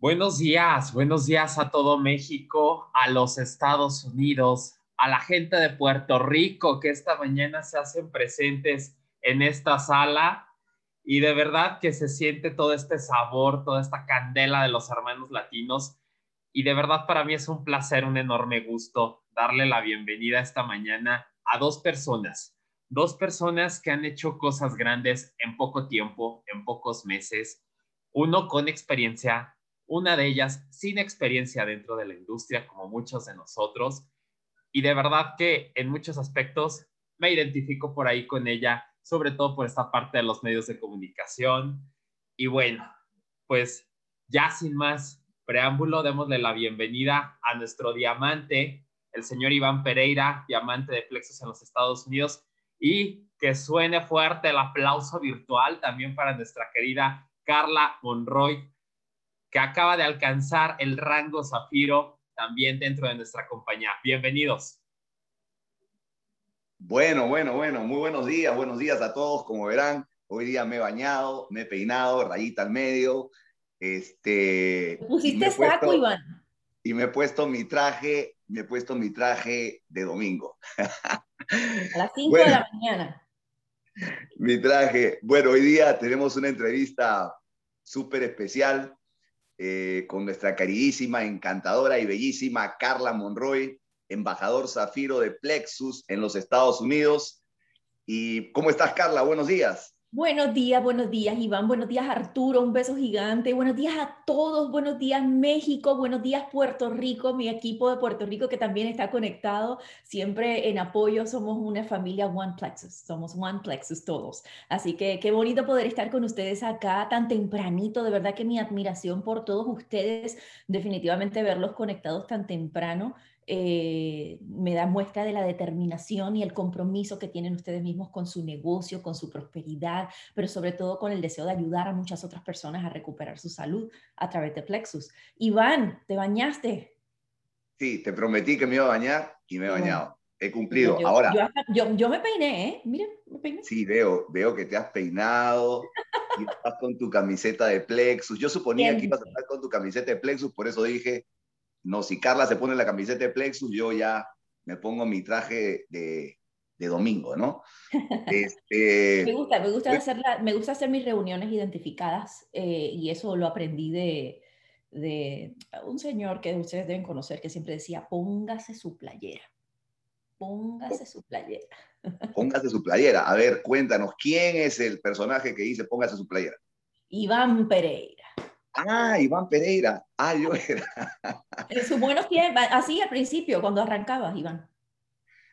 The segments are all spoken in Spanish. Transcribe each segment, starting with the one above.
Buenos días, buenos días a todo México, a los Estados Unidos, a la gente de Puerto Rico que esta mañana se hacen presentes en esta sala y de verdad que se siente todo este sabor, toda esta candela de los hermanos latinos y de verdad para mí es un placer, un enorme gusto darle la bienvenida esta mañana a dos personas, dos personas que han hecho cosas grandes en poco tiempo, en pocos meses, uno con experiencia una de ellas sin experiencia dentro de la industria, como muchos de nosotros, y de verdad que en muchos aspectos me identifico por ahí con ella, sobre todo por esta parte de los medios de comunicación. Y bueno, pues ya sin más preámbulo, démosle la bienvenida a nuestro diamante, el señor Iván Pereira, diamante de Plexus en los Estados Unidos, y que suene fuerte el aplauso virtual también para nuestra querida Carla Monroy, que acaba de alcanzar el rango Zafiro también dentro de nuestra compañía. Bienvenidos. Bueno, bueno, bueno, muy buenos días, buenos días a todos. Como verán, hoy día me he bañado, me he peinado, rayita al medio. Este, ¿Pusiste saco, Iván? Y me he puesto mi traje, me he puesto mi traje de domingo. A las 5 de la mañana. Mi traje. Bueno, hoy día tenemos una entrevista súper especial eh, con nuestra queridísima, encantadora y bellísima Carla Monroy, embajador Zafiro de Plexus en los Estados Unidos. ¿Y cómo estás, Carla? Buenos días. Buenos días, buenos días Iván, buenos días Arturo, un beso gigante, buenos días a todos, buenos días México, buenos días Puerto Rico, mi equipo de Puerto Rico que también está conectado, siempre en apoyo, somos una familia One Plexus, somos One Plexus todos. Así que qué bonito poder estar con ustedes acá tan tempranito, de verdad que mi admiración por todos ustedes, definitivamente verlos conectados tan temprano eh, me da muestra de la determinación y el compromiso que tienen ustedes mismos con su negocio, con su prosperidad, pero sobre todo con el deseo de ayudar a muchas otras personas a recuperar su salud a través de Plexus. Iván, ¿te bañaste? Sí, te prometí que me iba a bañar y me he bañado. He cumplido. Ahora. Yo, yo, me peiné, ¿eh? Miren, me peiné. Sí, veo, veo que te has peinado y estás con tu camiseta de Plexus. Yo suponía que ibas a estar con tu camiseta de Plexus, por eso dije, no, si Carla se pone la camiseta de Plexus, yo ya me pongo mi traje de, domingo, ¿no? Este, me gusta, me gusta, hacer me gusta hacer mis reuniones identificadas eh, y eso lo aprendí de, de un señor que ustedes deben conocer que siempre decía, póngase su playera. Póngase su playera. Póngase su playera. A ver, cuéntanos, ¿quién es el personaje que dice póngase su playera? Iván Pereira. Ah, Iván Pereira. Ah, yo era. En sus buenos tiempos, así al principio, cuando arrancabas, Iván.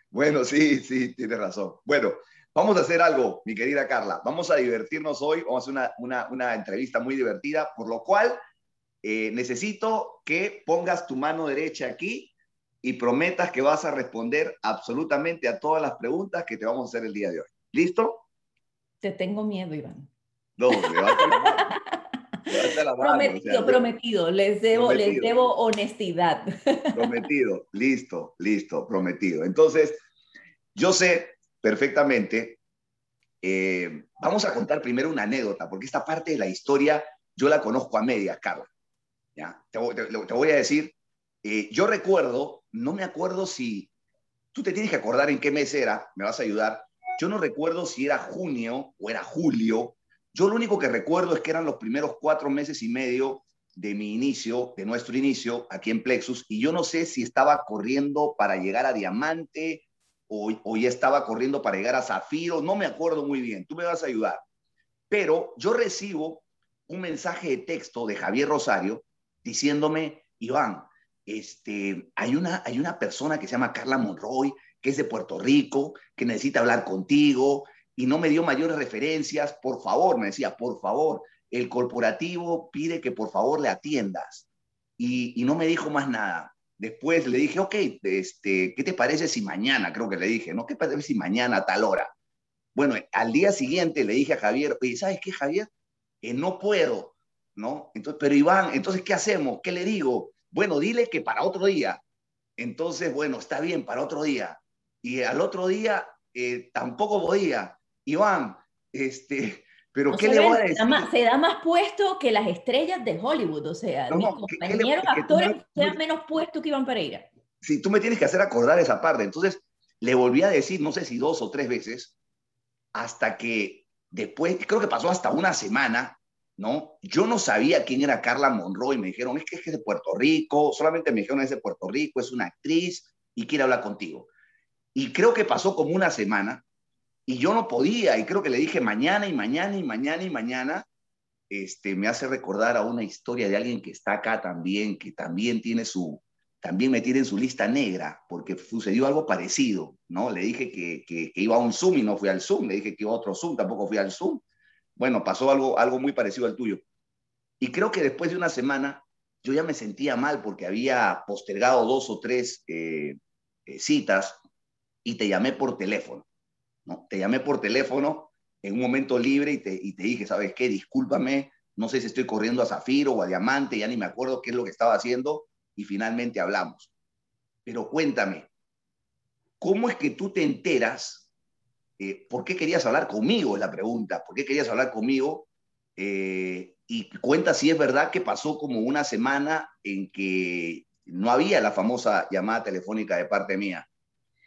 Bueno, sí, sí, tienes razón. Bueno, vamos a hacer algo, mi querida Carla. Vamos a divertirnos hoy, vamos a hacer una, una, una entrevista muy divertida, por lo cual eh, necesito que pongas tu mano derecha aquí y prometas que vas a responder absolutamente a todas las preguntas que te vamos a hacer el día de hoy. ¿Listo? Te tengo miedo, Iván. No, prometido, prometido. Les debo, les debo honestidad. Prometido, listo, listo, prometido. Entonces, yo sé perfectamente, eh, vamos a contar primero una anécdota, porque esta parte de la historia yo la conozco a medias, Carla. ¿ya? Te, voy a decir, eh, yo recuerdo, no me acuerdo si, tú te tienes que acordar en qué mes era, me vas a ayudar. Yo no recuerdo si era junio o era julio yo lo único que recuerdo es que eran los primeros cuatro meses y medio de mi inicio, de nuestro inicio aquí en Plexus, y yo no sé si estaba corriendo para llegar a Diamante o, o ya estaba corriendo para llegar a Zafiro, no me acuerdo muy bien, tú me vas a ayudar. Pero yo recibo un mensaje de texto de Javier Rosario diciéndome, Iván, este, hay, una, hay una persona que se llama Carla Monroy, que es de Puerto Rico, que necesita hablar contigo, y no me dio mayores referencias, por favor, me decía, por favor, el corporativo pide que por favor le atiendas. Y, no me dijo más nada. Después le dije, ok, este, ¿qué te parece si mañana, creo que le dije, ¿no? ¿Qué parece si mañana a tal hora? Bueno, al día siguiente le dije a Javier, oye, ¿sabes qué, Javier? Que no puedo, ¿no? Entonces, pero Iván, entonces, ¿qué hacemos? ¿Qué le digo? Bueno, dile que para otro día. Entonces, bueno, está bien, para otro día. Y al otro día eh, tampoco podía. Iván, este, Pero ¿qué le voy a decir? Se da, más, puesto que las estrellas de Hollywood, o sea, mis compañeros actores se dan menos puesto que Iván Pereira. Sí, tú me tienes que hacer acordar esa parte. Entonces, le volví a decir, no sé si dos o tres veces, hasta que después, creo que pasó hasta una semana, ¿no? Yo no sabía quién era Carla Monroe y me dijeron, es que es de Puerto Rico, solamente me dijeron es de Puerto Rico, es una actriz y quiere hablar contigo. Y creo que pasó como una semana y yo no podía, y creo que le dije mañana y mañana y mañana y mañana, este, me hace recordar a una historia de alguien que está acá también, que también tiene su, también me en su lista negra, porque sucedió algo parecido, ¿no? Le dije que, que, iba a un Zoom y no fui al Zoom, le dije que iba a otro Zoom, tampoco fui al Zoom. Bueno, pasó algo, algo muy parecido al tuyo. Y creo que después de una semana yo ya me sentía mal porque había postergado dos o tres eh, eh, citas y te llamé por teléfono. ¿No? Te llamé por teléfono en un momento libre y te, y te dije, ¿sabes qué? Discúlpame, no sé si estoy corriendo a Zafiro o a Diamante, ya ni me acuerdo qué es lo que estaba haciendo y finalmente hablamos. Pero cuéntame, ¿cómo es que tú te enteras? Eh, ¿Por qué querías hablar conmigo? Es la pregunta. ¿Por qué querías hablar conmigo? Eh, y cuenta si es verdad que pasó como una semana en que no había la famosa llamada telefónica de parte mía.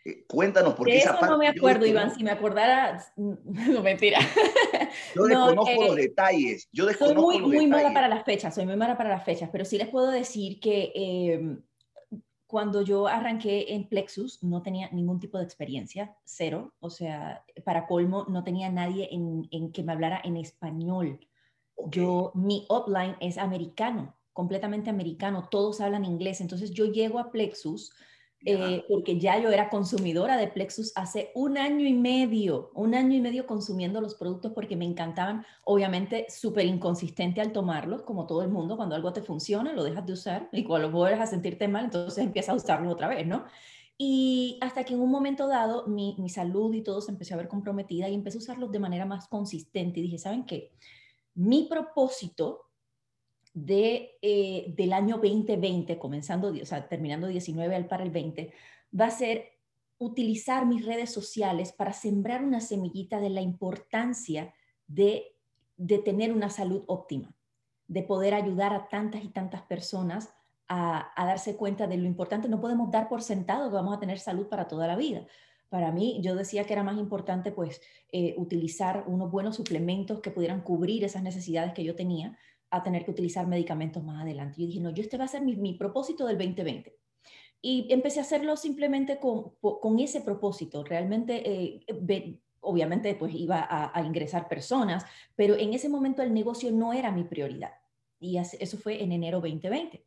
Eh, cuéntanos por qué esa parte. no me acuerdo, Iván. Si me acordara, no mentira. Yo desconozco los eh, detalles. Yo desconozco soy muy, muy mala para las fechas. Soy muy mala para las fechas, pero sí les puedo decir que em, cuando yo arranqué en Plexus no tenía ningún tipo de experiencia, cero. O sea, para colmo, no tenía nadie en, en que me hablara en español. Yo, mi upline es americano, completamente americano. Todos hablan inglés. Entonces yo llego a Plexus eh, porque ya yo era consumidora de Plexus hace un año y medio, un año y medio consumiendo los productos porque me encantaban, obviamente súper inconsistente al tomarlos, como todo el mundo, cuando algo te funciona, lo dejas de usar y cuando vuelves a sentirte mal, entonces empiezas a usarlo otra vez, ¿no? Y hasta que en un momento dado mi, mi salud y todo se empezó a ver comprometida y empecé a usarlos de manera más consistente y dije, ¿saben qué? Mi propósito de, eh, del año 2020, comenzando, o sea, terminando 19 al para el 20, va a ser utilizar mis redes sociales para sembrar una semillita de la importancia de, de tener una salud óptima, de poder ayudar a tantas y tantas personas a, darse cuenta de lo importante. No podemos dar por sentado que vamos a tener salud para toda la vida. Para mí, yo decía que era más importante pues eh, utilizar unos buenos suplementos que pudieran cubrir esas necesidades que yo tenía, a tener que utilizar medicamentos más adelante. Yo dije, no, yo este va a ser mi, propósito del 2020. Y empecé a hacerlo simplemente con, con ese propósito. Realmente, eh, obviamente, pues iba a, ingresar personas, pero en ese momento el negocio no era mi prioridad. Y eso fue en enero 2020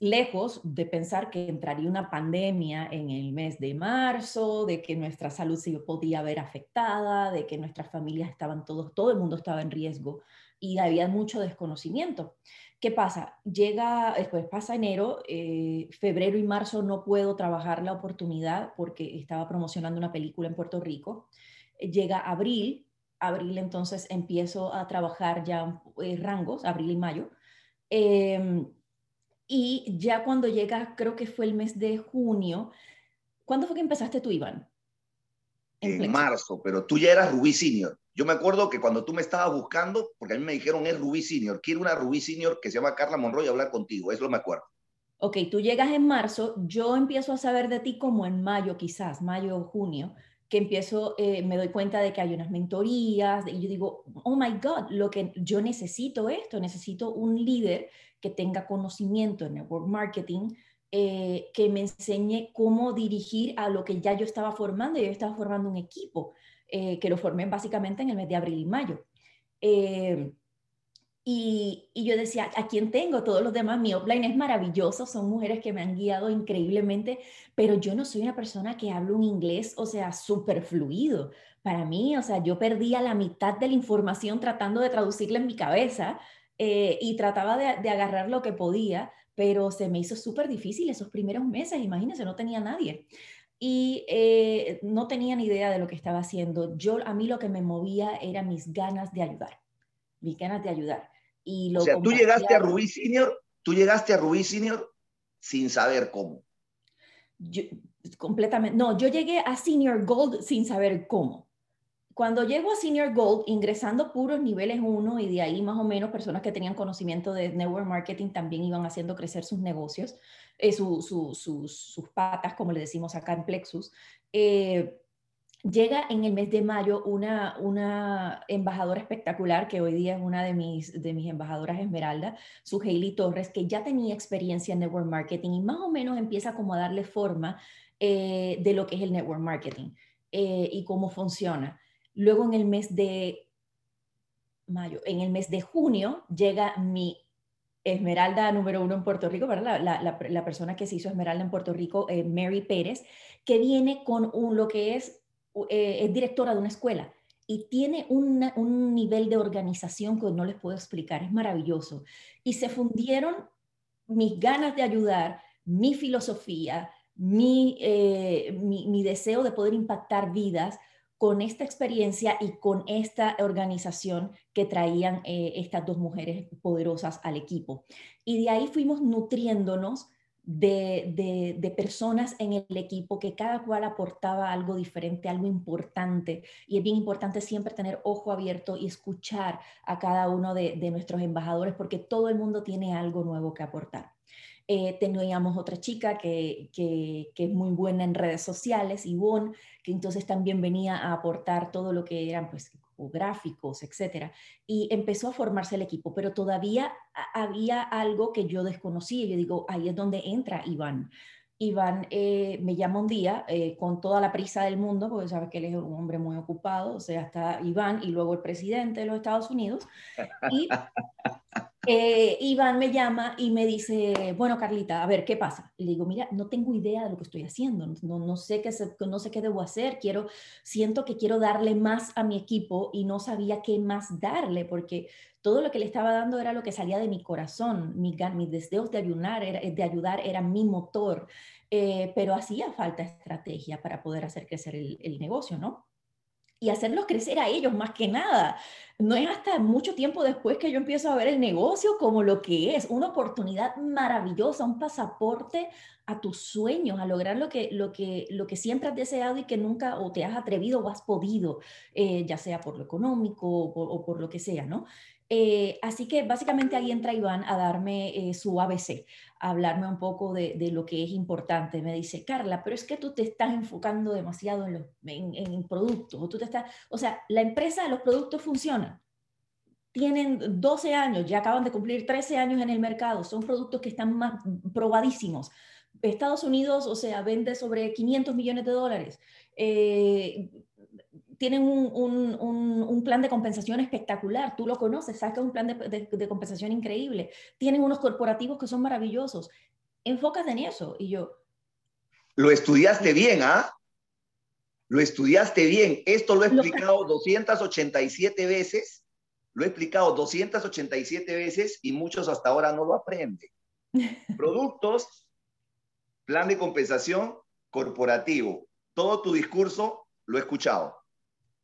lejos de pensar que entraría una pandemia en el mes de marzo, de que nuestra salud se podía ver afectada, de que nuestras familias estaban todos, todo el mundo estaba en riesgo y había mucho desconocimiento. ¿Qué pasa? Llega, después pasa enero, eh, febrero y marzo no puedo trabajar la oportunidad porque estaba promocionando una película en Puerto Rico. Llega abril, abril entonces empiezo a trabajar ya eh, rangos, abril y mayo. Em, y ya cuando llega, creo que fue el mes de junio, ¿cuándo fue que empezaste tú, Iván? En, marzo, pero tú ya eras Rubí Senior. Yo me acuerdo que cuando tú me estabas buscando, porque a mí me dijeron es Rubí Senior, quiero una Rubí Senior que se llama Carla Monroy y hablar contigo, eso me acuerdo. Ok, tú llegas en marzo, yo empiezo a saber de ti como en mayo quizás, mayo o junio, que empiezo, eh, me doy cuenta de que hay unas mentorías y yo digo, oh my God, lo que yo necesito esto, necesito un líder que tenga conocimiento en network marketing, eh, que me enseñe cómo dirigir a lo que ya yo estaba formando. Yo estaba formando un equipo eh, que lo formé básicamente en el mes de abril y mayo. Eh, y, y, yo decía, ¿a quién tengo? Todos los demás, mi offline es maravilloso, son mujeres que me han guiado increíblemente, pero yo no soy una persona que habla un inglés, o sea, súper fluido. Para mí, o sea, yo perdía la mitad de la información tratando de traducirla en mi cabeza eh, y trataba de, agarrar lo que podía, pero se me hizo súper difícil esos primeros meses, imagínense, no tenía nadie. Y eh, no tenía ni idea de lo que estaba haciendo. Yo, a mí lo que me movía era mis ganas de ayudar, mis ganas de ayudar. Y lo o sea, tú llegaste a Rubí Senior, tú llegaste a Rubí Senior sin saber cómo. completamente, no, yo llegué a Senior Gold sin saber cómo cuando llego a Senior Gold, ingresando puros niveles 1 y de ahí más o menos personas que tenían conocimiento de network marketing también iban haciendo crecer sus negocios, eh, sus patas, como le decimos acá en Plexus. Eh, llega en el mes de mayo una, una embajadora espectacular, que hoy día es una de mis, de mis embajadoras Esmeralda, su Hailey Torres, que ya tenía experiencia en network marketing y más o menos empieza como a darle forma eh, de lo que es el network marketing y cómo funciona. Luego en el mes de mayo, en el mes de junio llega mi Esmeralda número uno en Puerto Rico, ¿verdad? La, persona que se hizo Esmeralda en Puerto Rico, eh, Mary Pérez, que viene con un, lo que es, eh, es directora de una escuela y tiene un nivel de organización que no les puedo explicar, es maravilloso. Y se fundieron mis ganas de ayudar, mi filosofía, mi, eh, mi deseo de poder impactar vidas con esta experiencia y con esta organización que traían eh, estas dos mujeres poderosas al equipo. Y de ahí fuimos nutriéndonos de, personas en el equipo que cada cual aportaba algo diferente, algo importante. Y es bien importante siempre tener ojo abierto y escuchar a cada uno de nuestros embajadores porque todo el mundo tiene algo nuevo que aportar. Eh, teníamos otra chica que, que, es muy buena en redes sociales, Ivonne, que entonces también venía a aportar todo lo que eran pues, gráficos, etcétera. Y empezó a formarse el equipo, pero todavía había algo que yo desconocía. Yo digo, ahí es donde entra Iván. Iván eh, me llama un día eh, con toda la prisa del mundo, porque sabe que él es un hombre muy ocupado, o sea, está Iván y luego el presidente de los Estados Unidos. Y eh, Iván me llama y me dice, bueno, Carlita, a ver, ¿qué pasa? Le digo, mira, no tengo idea de lo que estoy haciendo, no, no, sé, qué no sé qué debo hacer, quiero, siento que quiero darle más a mi equipo y no sabía qué más darle, porque todo lo que le estaba dando era lo que salía de mi corazón, mi, mis deseos de ayudar, era, de ayudar era mi motor, eh, pero hacía falta estrategia para poder hacer crecer el, el negocio, ¿no? Y hacerlos crecer a ellos más que nada. No es hasta mucho tiempo después que yo empiezo a ver el negocio como lo que es, una oportunidad maravillosa, un pasaporte a tus sueños, a lograr lo que, lo que, lo que siempre has deseado y que nunca o te has atrevido o has podido, eh, ya sea por lo económico o por, o por lo que sea, ¿no? Eh, así que básicamente ahí entra Iván a darme eh, su ABC, a hablarme un poco de, lo que es importante. Me dice, Carla, pero es que tú te estás enfocando demasiado en, los, en, productos. O, tú te estás, o sea, la empresa, los productos funcionan. Tienen 12 años, ya acaban de cumplir 13 años en el mercado. Son productos que están más probadísimos. Estados Unidos, o sea, vende sobre 500 millones de dólares. Eh, tienen un, plan de compensación espectacular, tú lo conoces, sabes que es un plan de, compensación increíble, tienen unos corporativos que son maravillosos, enfócate en eso. Y yo... Lo estudiaste bien, ¿ah? Lo estudiaste bien. Esto lo he explicado 287 veces, lo he explicado 287 veces y muchos hasta ahora no lo aprenden. Productos, plan de compensación corporativo. Todo tu discurso lo he escuchado.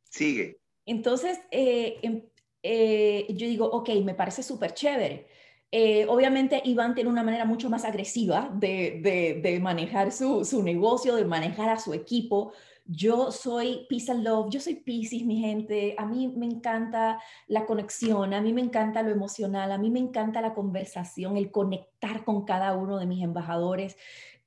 Sigue. Entonces, eh, em, eh, yo digo, ok, me parece súper chévere. Eh, obviamente Iván tiene una manera mucho más agresiva de, de, manejar su, su, negocio, de manejar a su equipo. Yo soy Peace and Love, yo soy Pisces, mi gente. A mí me encanta la conexión, a mí me encanta lo emocional, a mí me encanta la conversación, el conectar con cada uno de mis embajadores.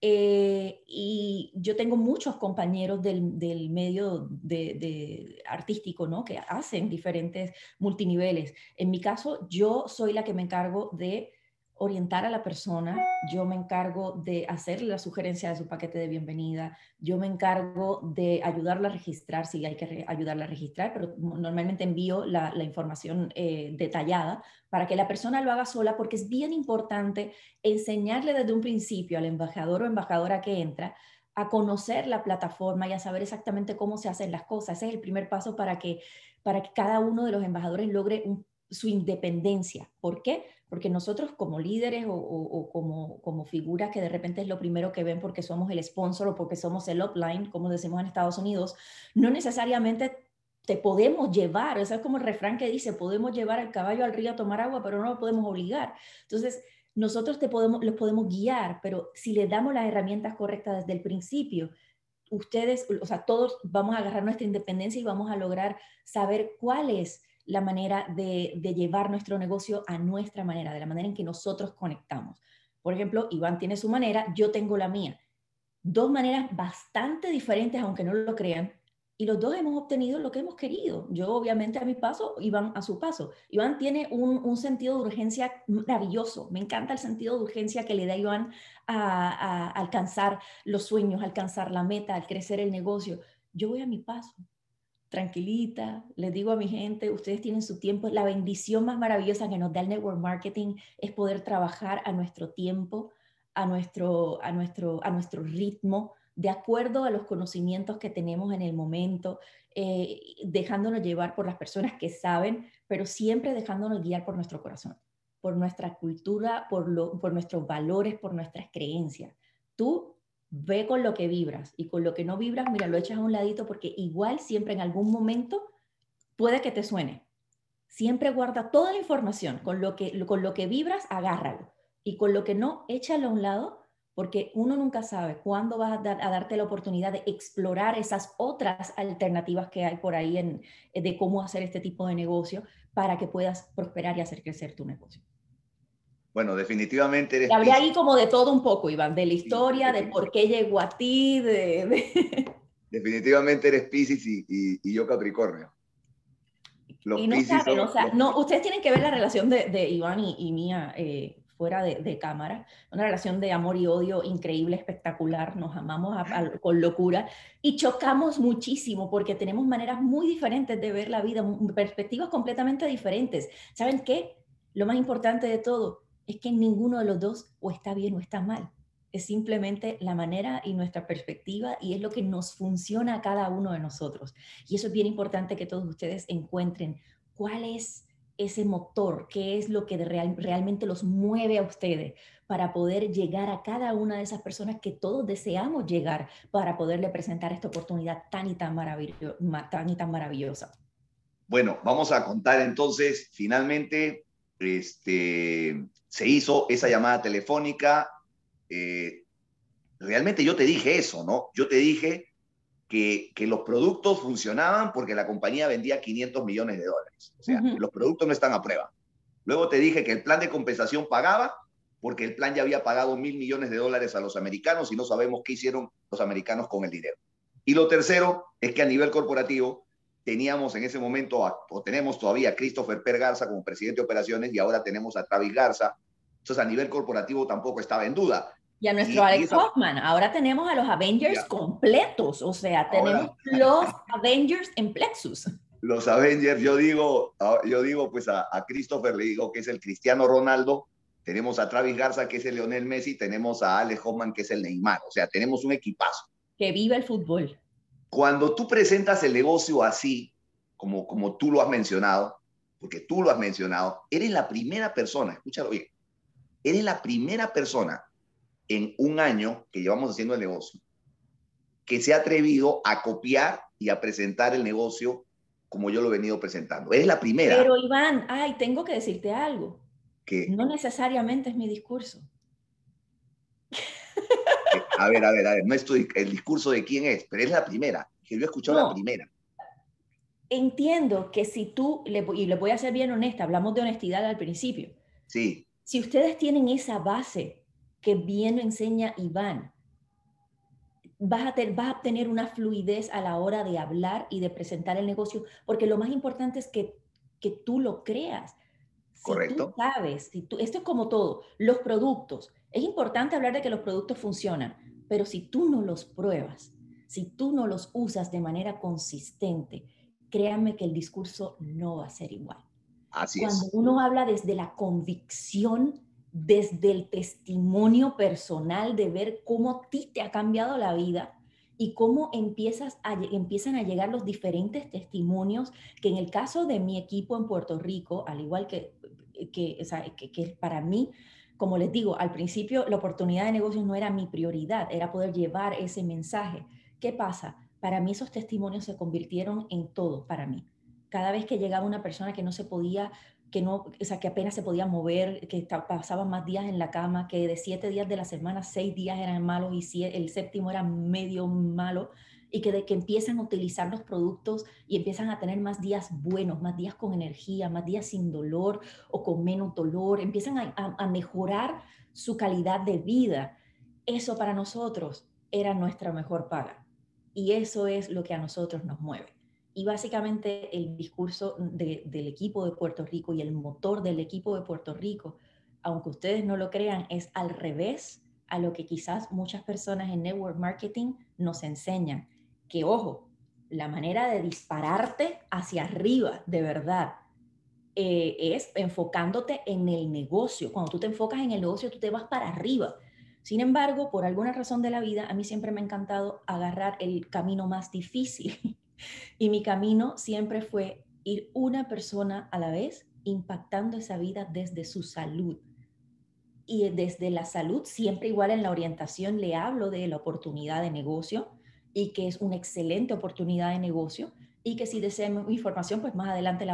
Eh, y yo tengo muchos compañeros del, del medio de, artístico, ¿no? Que hacen diferentes multiniveles. En mi caso, yo soy la que me encargo de orientar a la persona, yo me encargo de hacerle la sugerencia de su paquete de bienvenida, yo me encargo de ayudarla a registrar, si hay que ayudarla a registrar, pero normalmente envío la, información eh, detallada para que la persona lo haga sola, porque es bien importante enseñarle desde un principio al embajador o embajadora que entra a conocer la plataforma y a saber exactamente cómo se hacen las cosas. Ese es el primer paso para que, para que cada uno de los embajadores logre su independencia. ¿Por qué? porque nosotros como líderes o, como, como figuras que de repente es lo primero que ven porque somos el sponsor o porque somos el upline, como decimos en Estados Unidos, no necesariamente te podemos llevar, eso es como el refrán que dice, podemos llevar al caballo al río a tomar agua, pero no lo podemos obligar. Entonces, nosotros te podemos, los podemos guiar, pero si le damos las herramientas correctas desde el principio, ustedes, o sea, todos vamos a agarrar nuestra independencia y vamos a lograr saber cuál es la manera de, llevar nuestro negocio a nuestra manera, de la manera en que nosotros conectamos. Por ejemplo, Iván tiene su manera, yo tengo la mía. Dos maneras bastante diferentes, aunque no lo crean, y los dos hemos obtenido lo que hemos querido. Yo obviamente a mi paso, Iván a su paso. Iván tiene un, sentido de urgencia maravilloso. Me encanta el sentido de urgencia que le da Iván a, alcanzar los sueños, alcanzar la meta, al crecer el negocio. Yo voy a mi paso, tranquilita, les digo a mi gente, ustedes tienen su tiempo. La bendición más maravillosa que nos da el network marketing es poder trabajar a nuestro tiempo, a nuestro, a nuestro, a nuestro ritmo de acuerdo a los conocimientos que tenemos en el momento, eh, dejándonos llevar por las personas que saben, pero siempre dejándonos guiar por nuestro corazón, por nuestra cultura, por, lo, por nuestros valores, por nuestras creencias. Tú ve con lo que vibras y con lo que no vibras, mira, lo echas a un ladito porque igual siempre en algún momento puede que te suene. Siempre guarda toda la información, con lo que, con lo que vibras, agárralo. Y con lo que no, échalo a un lado porque uno nunca sabe cuándo vas a, darte la oportunidad de explorar esas otras alternativas que hay por ahí en, eh, de cómo hacer este tipo de negocio para que puedas prosperar y hacer crecer tu negocio. Bueno, definitivamente eres... Hablé ahí como de todo un poco, Iván, de la historia, de por qué llegó a ti, de... Definitivamente eres Pisces y, yo Capricornio. Los y no saben, o sea, no, ustedes tienen que ver la relación de, Iván y, mía. Eh, fuera de, cámara, una relación de amor y odio increíble, espectacular, nos amamos con locura y chocamos muchísimo porque tenemos maneras muy diferentes de ver la vida, perspectivas completamente diferentes. ¿Saben qué? Lo más importante de todo es que ninguno de los dos o está bien o está mal. Es simplemente la manera y nuestra perspectiva y es lo que nos funciona a cada uno de nosotros. Y eso es bien importante que todos ustedes encuentren cuál es ese motor, qué es lo que realmente los mueve a ustedes para poder llegar a cada una de esas personas que todos deseamos llegar para poderle presentar esta oportunidad tan y tan, tan, y tan maravillosa. Bueno, vamos a contar entonces, finalmente, este, se hizo esa llamada telefónica. Eh, realmente yo te dije eso, ¿no? Yo te dije que, los productos funcionaban porque la compañía vendía 500 millones de dólares. O sea, los productos no están a prueba. Luego te dije que el plan de compensación pagaba porque el plan ya había pagado mil millones de dólares a los americanos y no sabemos qué hicieron los americanos con el dinero. Y lo tercero es que a nivel corporativo teníamos en ese momento, o tenemos todavía a Christopher Per Garza como presidente de operaciones y ahora tenemos a Travis Garza. Entonces a nivel corporativo tampoco estaba en duda. Y a nuestro Alex Hoffman. Ahora tenemos a los Avengers completos, o sea, tenemos los Avengers en Plexus. Los Avengers, yo digo, yo digo pues a, Christopher le digo que es el Cristiano Ronaldo, tenemos a Travis Garza que es el Lionel Messi, tenemos a Alex Hoffman que es el Neymar, o sea, tenemos un equipazo. Que vive el fútbol. Cuando tú presentas el negocio así, como, como tú lo has mencionado, porque tú lo has mencionado, eres la primera persona, escúchalo bien, eres la primera persona en un año que llevamos haciendo el negocio, que se ha atrevido a copiar y a presentar el negocio como yo lo he venido presentando. Es la primera. Pero Iván, ay, tengo que decirte algo. Que no necesariamente es mi discurso. A ver, a ver, a ver, no estoy, el discurso de quién es, pero es la primera, que yo he escuchado la primera. Entiendo que si tú, y le voy a ser bien honesta, hablamos de honestidad al principio. Sí. Si ustedes tienen esa base que bien lo enseña Iván, vas a, tener, vas a tener una fluidez a la hora de hablar y de presentar el negocio, porque lo más importante es que, que tú lo creas. Correcto. tú sabes, si tú, esto es como todo, los productos. Es importante hablar de que los productos funcionan, pero si tú no los pruebas, si tú no los usas de manera consistente, créanme que el discurso no va a ser igual. Así Cuando uno habla desde la convicción desde el testimonio personal de ver cómo a ti te ha cambiado la vida y cómo empiezas a, empiezan a llegar los diferentes testimonios que en el caso de mi equipo en Puerto Rico, al igual que, que, que, para mí, como les digo, al principio la oportunidad de negocios no era mi prioridad, era poder llevar ese mensaje. ¿Qué pasa? Para mí esos testimonios se convirtieron en todo para mí. Cada vez que llegaba una persona que no se podía que no, o sea, que apenas se podía mover, que pasaban más días en la cama, que de siete días de la semana, seis días eran malos y el séptimo era medio malo, y que de que empiezan a utilizar los productos y empiezan a tener más días buenos, más días con energía, más días sin dolor o con menos dolor, empiezan a, a mejorar su calidad de vida. Eso para nosotros era nuestra mejor paga. Y eso es lo que a nosotros nos mueve. Y básicamente el discurso del equipo de Puerto Rico y el motor del equipo de Puerto Rico, aunque ustedes no lo crean, es al revés a lo que quizás muchas personas en network marketing nos enseñan. Que ojo, la manera de dispararte hacia arriba, de verdad, eh, es enfocándote en el negocio. Cuando tú te enfocas en el negocio, tú te vas para arriba. Sin embargo, por alguna razón de la vida, a mí siempre me ha encantado agarrar el camino más difícil Y mi camino siempre fue ir una persona a la vez impactando esa vida desde su salud. Y desde la salud, siempre igual en la orientación le hablo de la oportunidad de negocio y que es una excelente oportunidad de negocio y que si desean información, pues más adelante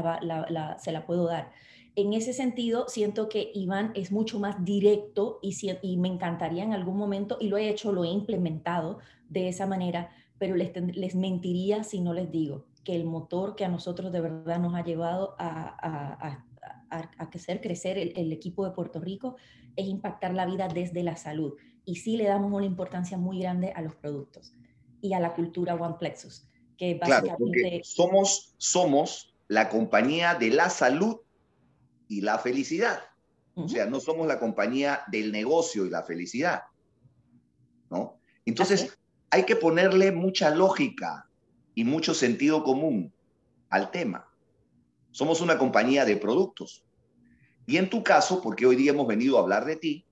se la puedo dar. En ese sentido, siento que Iván es mucho más directo y, me encantaría en algún momento, y lo he hecho, lo he implementado de esa manera, pero les, les mentiría si no les digo que el motor que a nosotros de verdad nos ha llevado a, a, a, a hacer crecer el, equipo de Puerto Rico es impactar la vida desde la salud. Y sí le damos una importancia muy grande a los productos y a la cultura One Plexus, que básicamente... Claro, somos, somos la compañía de la salud y la felicidad. O sea, no somos la compañía del negocio y la felicidad. ¿No? Entonces, hay que ponerle mucha lógica y mucho sentido común al tema. Somos una compañía de productos. Y en tu caso, porque hoy día hemos venido a hablar de ti,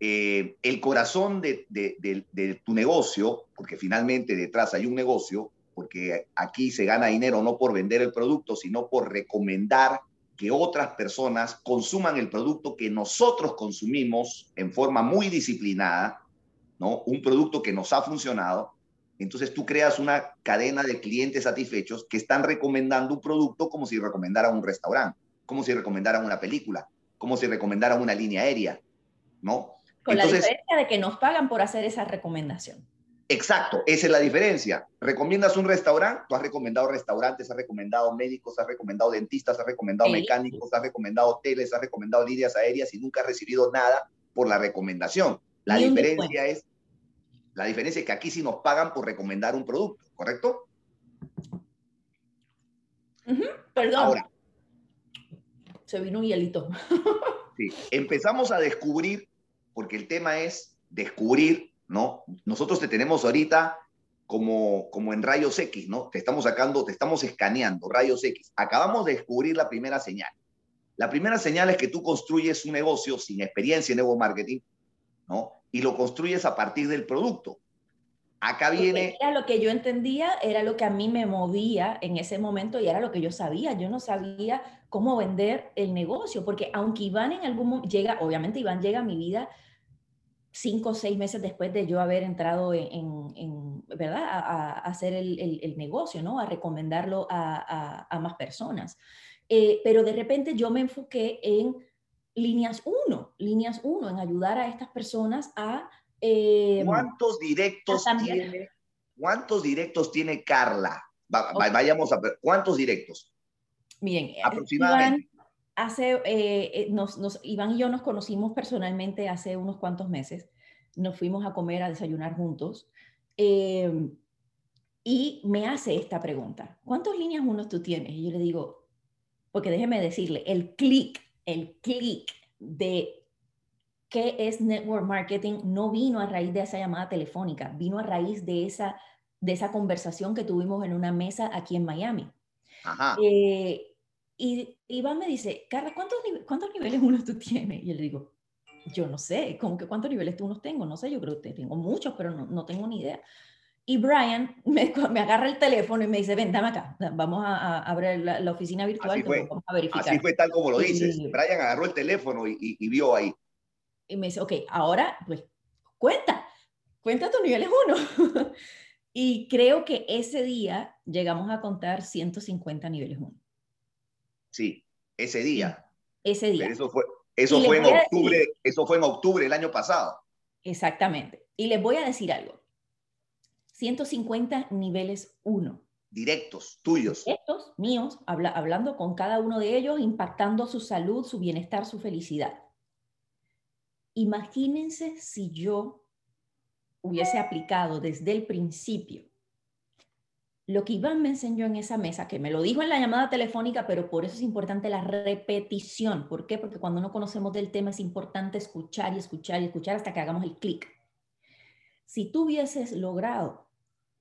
eh, el corazón de, de, tu negocio, porque finalmente detrás hay un negocio, porque aquí se gana dinero no por vender el producto, sino por recomendar que otras personas consuman el producto que nosotros consumimos en forma muy disciplinada ¿no? Un producto que nos ha funcionado. Entonces tú creas una cadena de clientes satisfechos que están recomendando un producto como si recomendaran un restaurante, como si recomendaran una película, como si recomendaran una línea aérea, ¿no? Con la diferencia de que nos pagan por hacer esa recomendación. Exacto, esa es la diferencia. Recomiendas un restaurante, tú has recomendado restaurantes, has recomendado médicos, has recomendado dentistas, has recomendado mecánicos, has recomendado hoteles, has recomendado líneas aéreas y nunca has recibido nada por la recomendación. La diferencia es, la diferencia es que aquí sí nos pagan por recomendar un producto, ¿correcto? Perdón. Ahora. Se vino un hielito. sí, empezamos a descubrir, porque el tema es descubrir, ¿no? Nosotros te tenemos ahorita como, como en rayos X, ¿no? Te estamos sacando, te estamos escaneando rayos X. Acabamos de descubrir la primera señal. La primera señal es que tú construyes un negocio sin experiencia en nuevo marketing, ¿no? y lo construyes a partir del producto. Acá viene... Era lo que yo entendía, era lo que a mí me movía en ese momento y era lo que yo sabía. Yo no sabía cómo vender el negocio, porque aunque Iván en algún momento llega, obviamente Iván llega a mi vida cinco o seis meses después de yo haber entrado en, ¿verdad? A, hacer el, negocio, ¿no? A recomendarlo a, más personas. Eh, pero de repente yo me enfoqué en líneas 1, líneas 1, en ayudar a estas personas a... Eh, ¿Cuántos directos tiene? ¿Cuántos directos tiene Carla? Vayamos a ver, ¿cuántos directos? Miren, eh, aproximadamente. Iván, hace, eh, nos, nos, Iván y yo nos conocimos personalmente hace unos cuantos meses. Nos fuimos a comer, a desayunar juntos. y me hace esta pregunta, ¿cuántas líneas 1 tú tienes? Y yo le digo, porque déjeme decirle, el clic el clic de qué es network marketing no vino a raíz de esa llamada telefónica, vino a raíz de esa, de esa conversación que tuvimos en una mesa aquí en Miami. Eh, y Iván me dice, Carla, ¿cuántos, ¿cuántos niveles uno tú tienes? Y le digo, yo no sé, como que cuántos niveles tú unos tengo, no sé, yo creo que tengo muchos, pero no, no tengo ni idea. Y Brian me, me, agarra el teléfono y me dice, ven, dame acá, vamos a, abrir la, oficina virtual, vamos a verificar. Así fue tal como lo dices. Brian agarró el teléfono y, y, vio ahí. Y me dice, ok, ahora, pues, cuenta, cuenta tu niveles uno. y creo que ese día llegamos a contar 150 niveles uno. Sí, Ese día. Ese día. eso fue, eso fue en octubre, eso fue en octubre del año pasado. Exactamente. Y les voy a decir algo. 150 niveles 1. Directos, tuyos. Directos, míos, hablando con cada uno de ellos, impactando su salud, su bienestar, su felicidad. Imagínense si yo hubiese aplicado desde el principio lo que Iván me enseñó en esa mesa, que me lo dijo en la llamada telefónica, pero por eso es importante la repetición. ¿Por qué? Porque cuando no conocemos del tema es importante escuchar y escuchar y escuchar hasta que hagamos el clic. Si tú hubieses logrado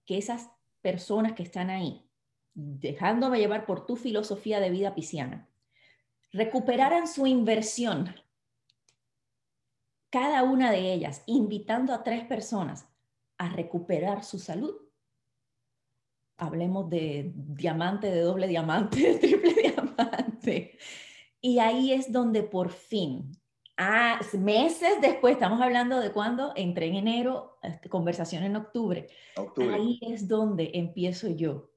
que esas personas que están ahí, dejándome llevar por tu filosofía de vida pisciana, recuperaran su inversión, cada una de ellas, invitando a tres personas a recuperar su salud, hablemos de diamante, de doble diamante, de triple diamante. Y ahí es donde por fin, ah, meses después, estamos hablando de cuando entré en enero, este, conversación en octubre. octubre. Ahí es donde empiezo yo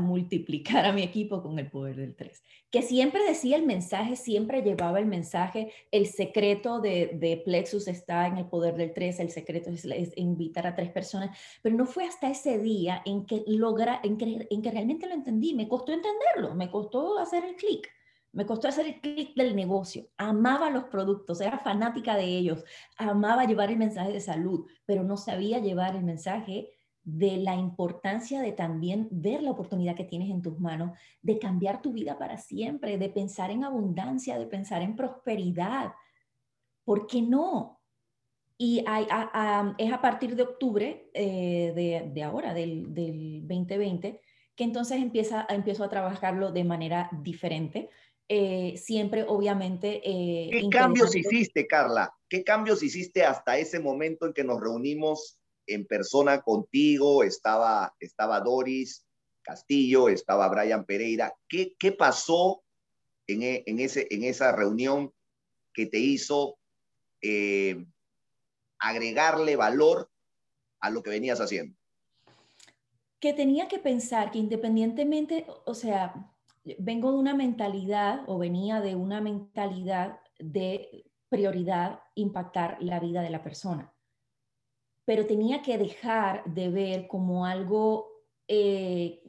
multiplicar a mi equipo con el poder del 3. Que siempre decía el mensaje, siempre llevaba el mensaje, el secreto de, Plexus está en el poder del 3, el secreto es, invitar a tres personas, pero no fue hasta ese día en que, logra, en que, en que realmente lo entendí, me costó entenderlo, me costó hacer el clic. Me costó hacer el clic del negocio. Amaba los productos, era fanática de ellos, amaba llevar el mensaje de salud, pero no sabía llevar el mensaje de la importancia de también ver la oportunidad que tienes en tus manos, de cambiar tu vida para siempre, de pensar en abundancia, de pensar en prosperidad. ¿Por qué no? Y es a partir de octubre eh, de, ahora, del, 2020, que entonces empieza, empiezo a trabajarlo de manera diferente. Eh, siempre, obviamente... Eh, ¿Qué cambios hiciste, Carla? ¿Qué cambios hiciste hasta ese momento en que nos reunimos en persona contigo, estaba, estaba Doris Castillo, estaba Brian Pereira. ¿Qué, qué pasó en, e, en, ese, en esa reunión que te hizo eh, agregarle valor a lo que venías haciendo? Que tenía que pensar que independientemente, o sea, vengo de una mentalidad o venía de una mentalidad de prioridad impactar la vida de la persona pero tenía que dejar de ver como algo, eh,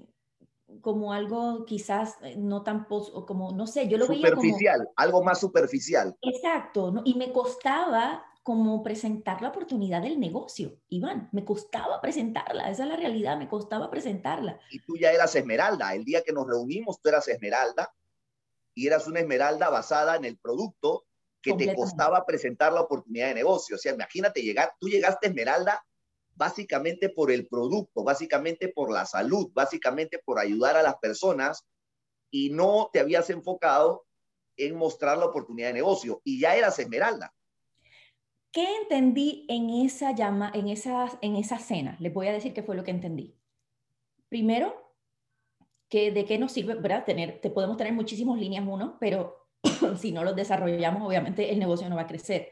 como algo quizás eh, no tan, como, no sé, yo lo veía como... Superficial, algo más superficial. Exacto, ¿no? y me costaba como presentar la oportunidad del negocio, Iván, me costaba presentarla, esa es la realidad, me costaba presentarla. Y tú ya eras Esmeralda, el día que nos reunimos tú eras Esmeralda y eras una Esmeralda basada en el producto que te costaba presentar la oportunidad de negocio. O sea, imagínate llegar, tú llegaste a Esmeralda básicamente por el producto, básicamente por la salud, básicamente por ayudar a las personas y no te habías enfocado en mostrar la oportunidad de negocio y ya eras Esmeralda. ¿Qué entendí en esa llama, en esa, en esa cena? Les voy a decir qué fue lo que entendí. Primero, que de qué nos sirve, ¿verdad? Tener, te podemos tener muchísimos líneas uno, pero si no los desarrollamos, obviamente el negocio no va a crecer.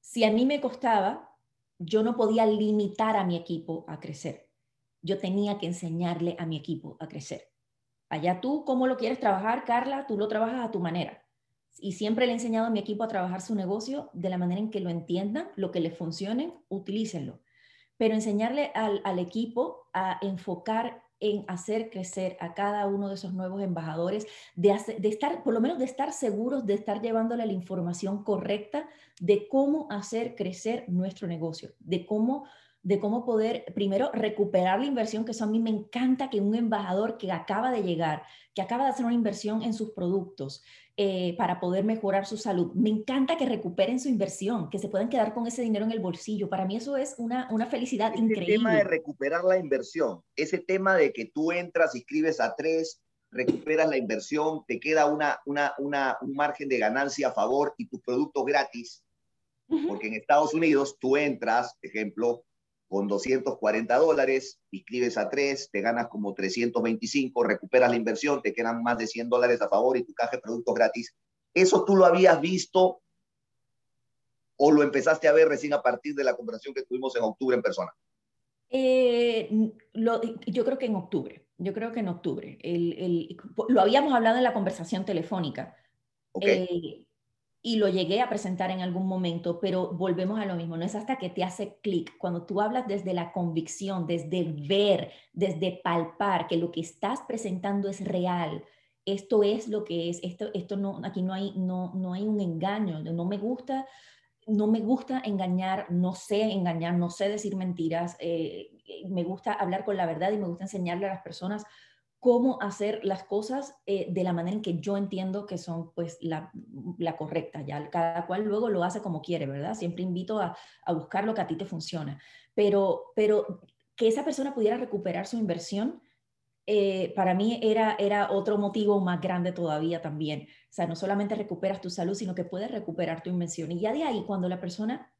Si a mí me costaba, yo no podía limitar a mi equipo a crecer. Yo tenía que enseñarle a mi equipo a crecer. Allá tú, ¿cómo lo quieres trabajar, Carla? Tú lo trabajas a tu manera. Y siempre le he enseñado a mi equipo a trabajar su negocio de la manera en que lo entiendan, lo que le funcione, utilícenlo. Pero enseñarle al, al equipo a enfocar en hacer crecer a cada uno de esos nuevos embajadores, de, de, estar, por lo menos de estar seguros de estar llevándole la información correcta de cómo hacer crecer nuestro negocio, de cómo de cómo poder primero recuperar la inversión, que eso a mí me encanta que un embajador que acaba de llegar, que acaba de hacer una inversión en sus productos eh, para poder mejorar su salud, me encanta que recuperen su inversión, que se puedan quedar con ese dinero en el bolsillo. Para mí eso es una, una felicidad increíble. El tema de recuperar la inversión, ese tema de que tú entras, y escribes a tres, recuperas la inversión, te queda una, una, una, un margen de ganancia a favor y tus productos gratis. Porque en Estados Unidos tú entras, ejemplo, con 240 dólares, inscribes a tres, te ganas como 325, recuperas la inversión, te quedan más de 100 dólares a favor y tu caja de productos gratis. ¿Eso tú lo habías visto o lo empezaste a ver recién a partir de la conversación que tuvimos en octubre en persona? Eh, yo creo que en octubre. Yo creo que en octubre. El, lo habíamos hablado en la conversación telefónica. Eh, y lo llegué a presentar en algún momento, pero volvemos a lo mismo, no es hasta que te hace clic, cuando tú hablas desde la convicción, desde ver, desde palpar que lo que estás presentando es real, esto es lo que es, esto, esto no, aquí no hay, no, no hay un engaño, no me gusta, no me gusta engañar, no sé engañar, no sé decir mentiras, eh, me gusta hablar con la verdad y me gusta enseñarle a las personas cómo hacer las cosas eh, de la manera en que yo entiendo que son pues la, correcta, ya cada cual luego lo hace como quiere, ¿verdad? Siempre invito a, a, buscar lo que a ti te funciona, pero, pero que esa persona pudiera recuperar su inversión, eh, para mí era, era otro motivo más grande todavía también. O sea, no solamente recuperas tu salud, sino que puedes recuperar tu inversión. Y ya de ahí, cuando la persona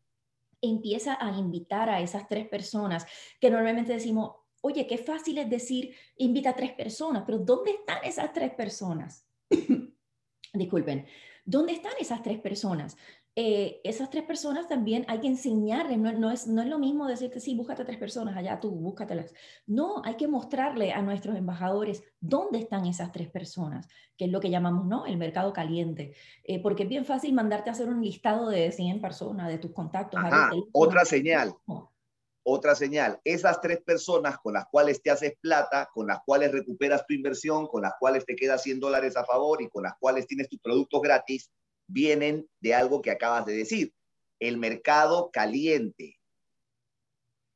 empieza a invitar a esas tres personas, que normalmente decimos, Oye, qué fácil es decir, invita a tres personas, pero ¿dónde están esas tres personas? Disculpen, ¿dónde están esas tres personas? Eh, esas tres personas también hay que enseñarles, no, es, no es lo mismo decirte, sí, búscate tres personas, allá tú, búscatelas. No, hay que mostrarle a nuestros embajadores dónde están esas tres personas, que es lo que llamamos, ¿no? El mercado caliente. Eh, porque es bien fácil mandarte a hacer un listado de 100 personas, de tus contactos. otra señal otra señal, esas tres personas con las cuales te haces plata, con las cuales recuperas tu inversión, con las cuales te quedas 100 dólares a favor y con las cuales tienes tus productos gratis, vienen de algo que acabas de decir, el mercado caliente.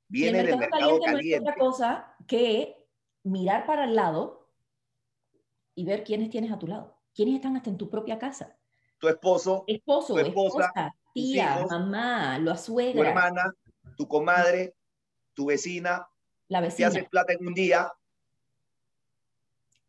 Viene del mercado caliente. No es otra cosa que mirar para el lado y ver quiénes tienes a tu lado, quiénes están hasta en tu propia casa. Tu esposo, esposo, tu esposa, tía, mamá, la suegra, tu hermana, tu comadre, tu vecina, la vecina. te haces plata en un día.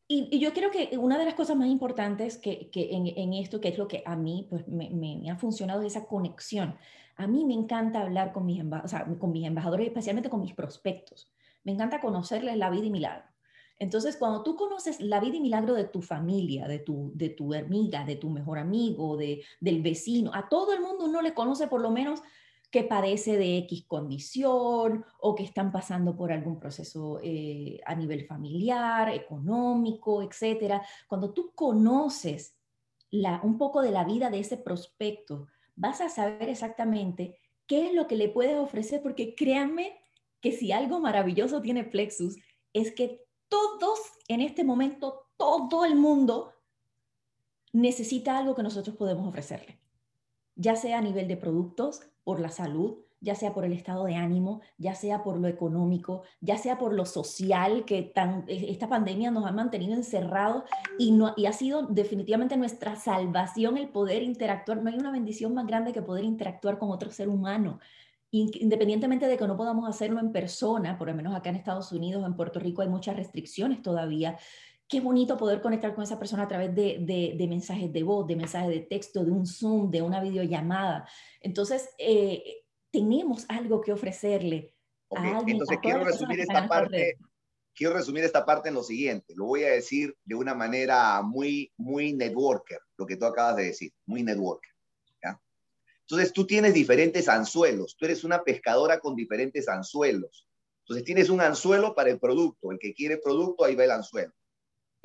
Y, yo creo que una de las cosas más importantes que, que en, en, esto, que es lo que a mí pues, me, me, ha funcionado, es esa conexión. A mí me encanta hablar con mis, o sea, con mis embajadores, especialmente con mis prospectos. Me encanta conocerles la vida y milagro. Entonces, cuando tú conoces la vida y milagro de tu familia, de tu, de tu amiga, de tu mejor amigo, de, del vecino, a todo el mundo uno le conoce por lo menos que padece de X condición o que están pasando por algún proceso eh, a nivel familiar, económico, etcétera. Cuando tú conoces la, un poco de la vida de ese prospecto, vas a saber exactamente qué es lo que le puedes ofrecer, porque créanme que si algo maravilloso tiene Plexus es que todos en este momento, todo el mundo necesita algo que nosotros podemos ofrecerle, ya sea a nivel de productos, por la salud, ya sea por el estado de ánimo, ya sea por lo económico, ya sea por lo social, que tan, e, esta pandemia nos ha mantenido encerrados y, no, y ha sido definitivamente nuestra salvación el poder interactuar. No hay una bendición más grande que poder interactuar con otro ser humano. Independientemente de que no podamos hacerlo en persona, por lo menos acá en Estados Unidos, en Puerto Rico hay muchas restricciones todavía, qué bonito poder conectar con esa persona a través de, mensajes de voz, de mensajes de texto, de un Zoom, de una videollamada. Entonces, eh, tenemos algo que ofrecerle a alguien. Entonces, quiero resumir esta parte. Quiero resumir esta parte en lo siguiente. Lo voy a decir de una manera muy, muy networker, lo que tú acabas de decir, muy networker. Entonces, tú tienes diferentes anzuelos. Tú eres una pescadora con diferentes anzuelos. Entonces, tienes un anzuelo para el producto. El que quiere producto, ahí va el anzuelo.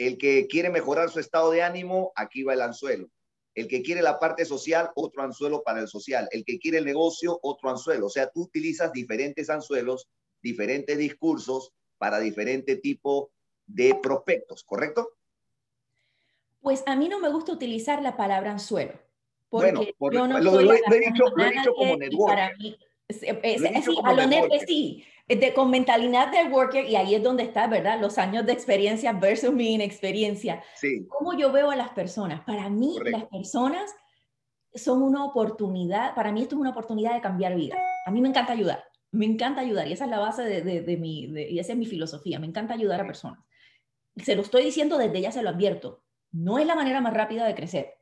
El que quiere mejorar su estado de ánimo, aquí va el anzuelo. El que quiere la parte social, otro anzuelo para el social. El que quiere el negocio, otro anzuelo. O sea, tú utilizas diferentes anzuelos, diferentes discursos para diferente tipo de prospectos, ¿correcto? Pues a mí no me gusta utilizar la palabra anzuelo. Porque bueno, yo no lo, he dicho, lo he dicho como network. Para mí, a lo network sí, de, con mentalidad del worker, y ahí es donde está, ¿verdad? Los años de experiencia versus mi inexperiencia. Sí. ¿Cómo yo veo a las personas? Para mí, las personas son una oportunidad, para mí esto es una oportunidad de cambiar vida. A mí me encanta ayudar, me encanta ayudar, y esa es la base de, de, de mi, y esa es mi filosofía, me encanta ayudar a personas. Se lo estoy diciendo desde ya, se lo advierto, no es la manera más rápida de crecer.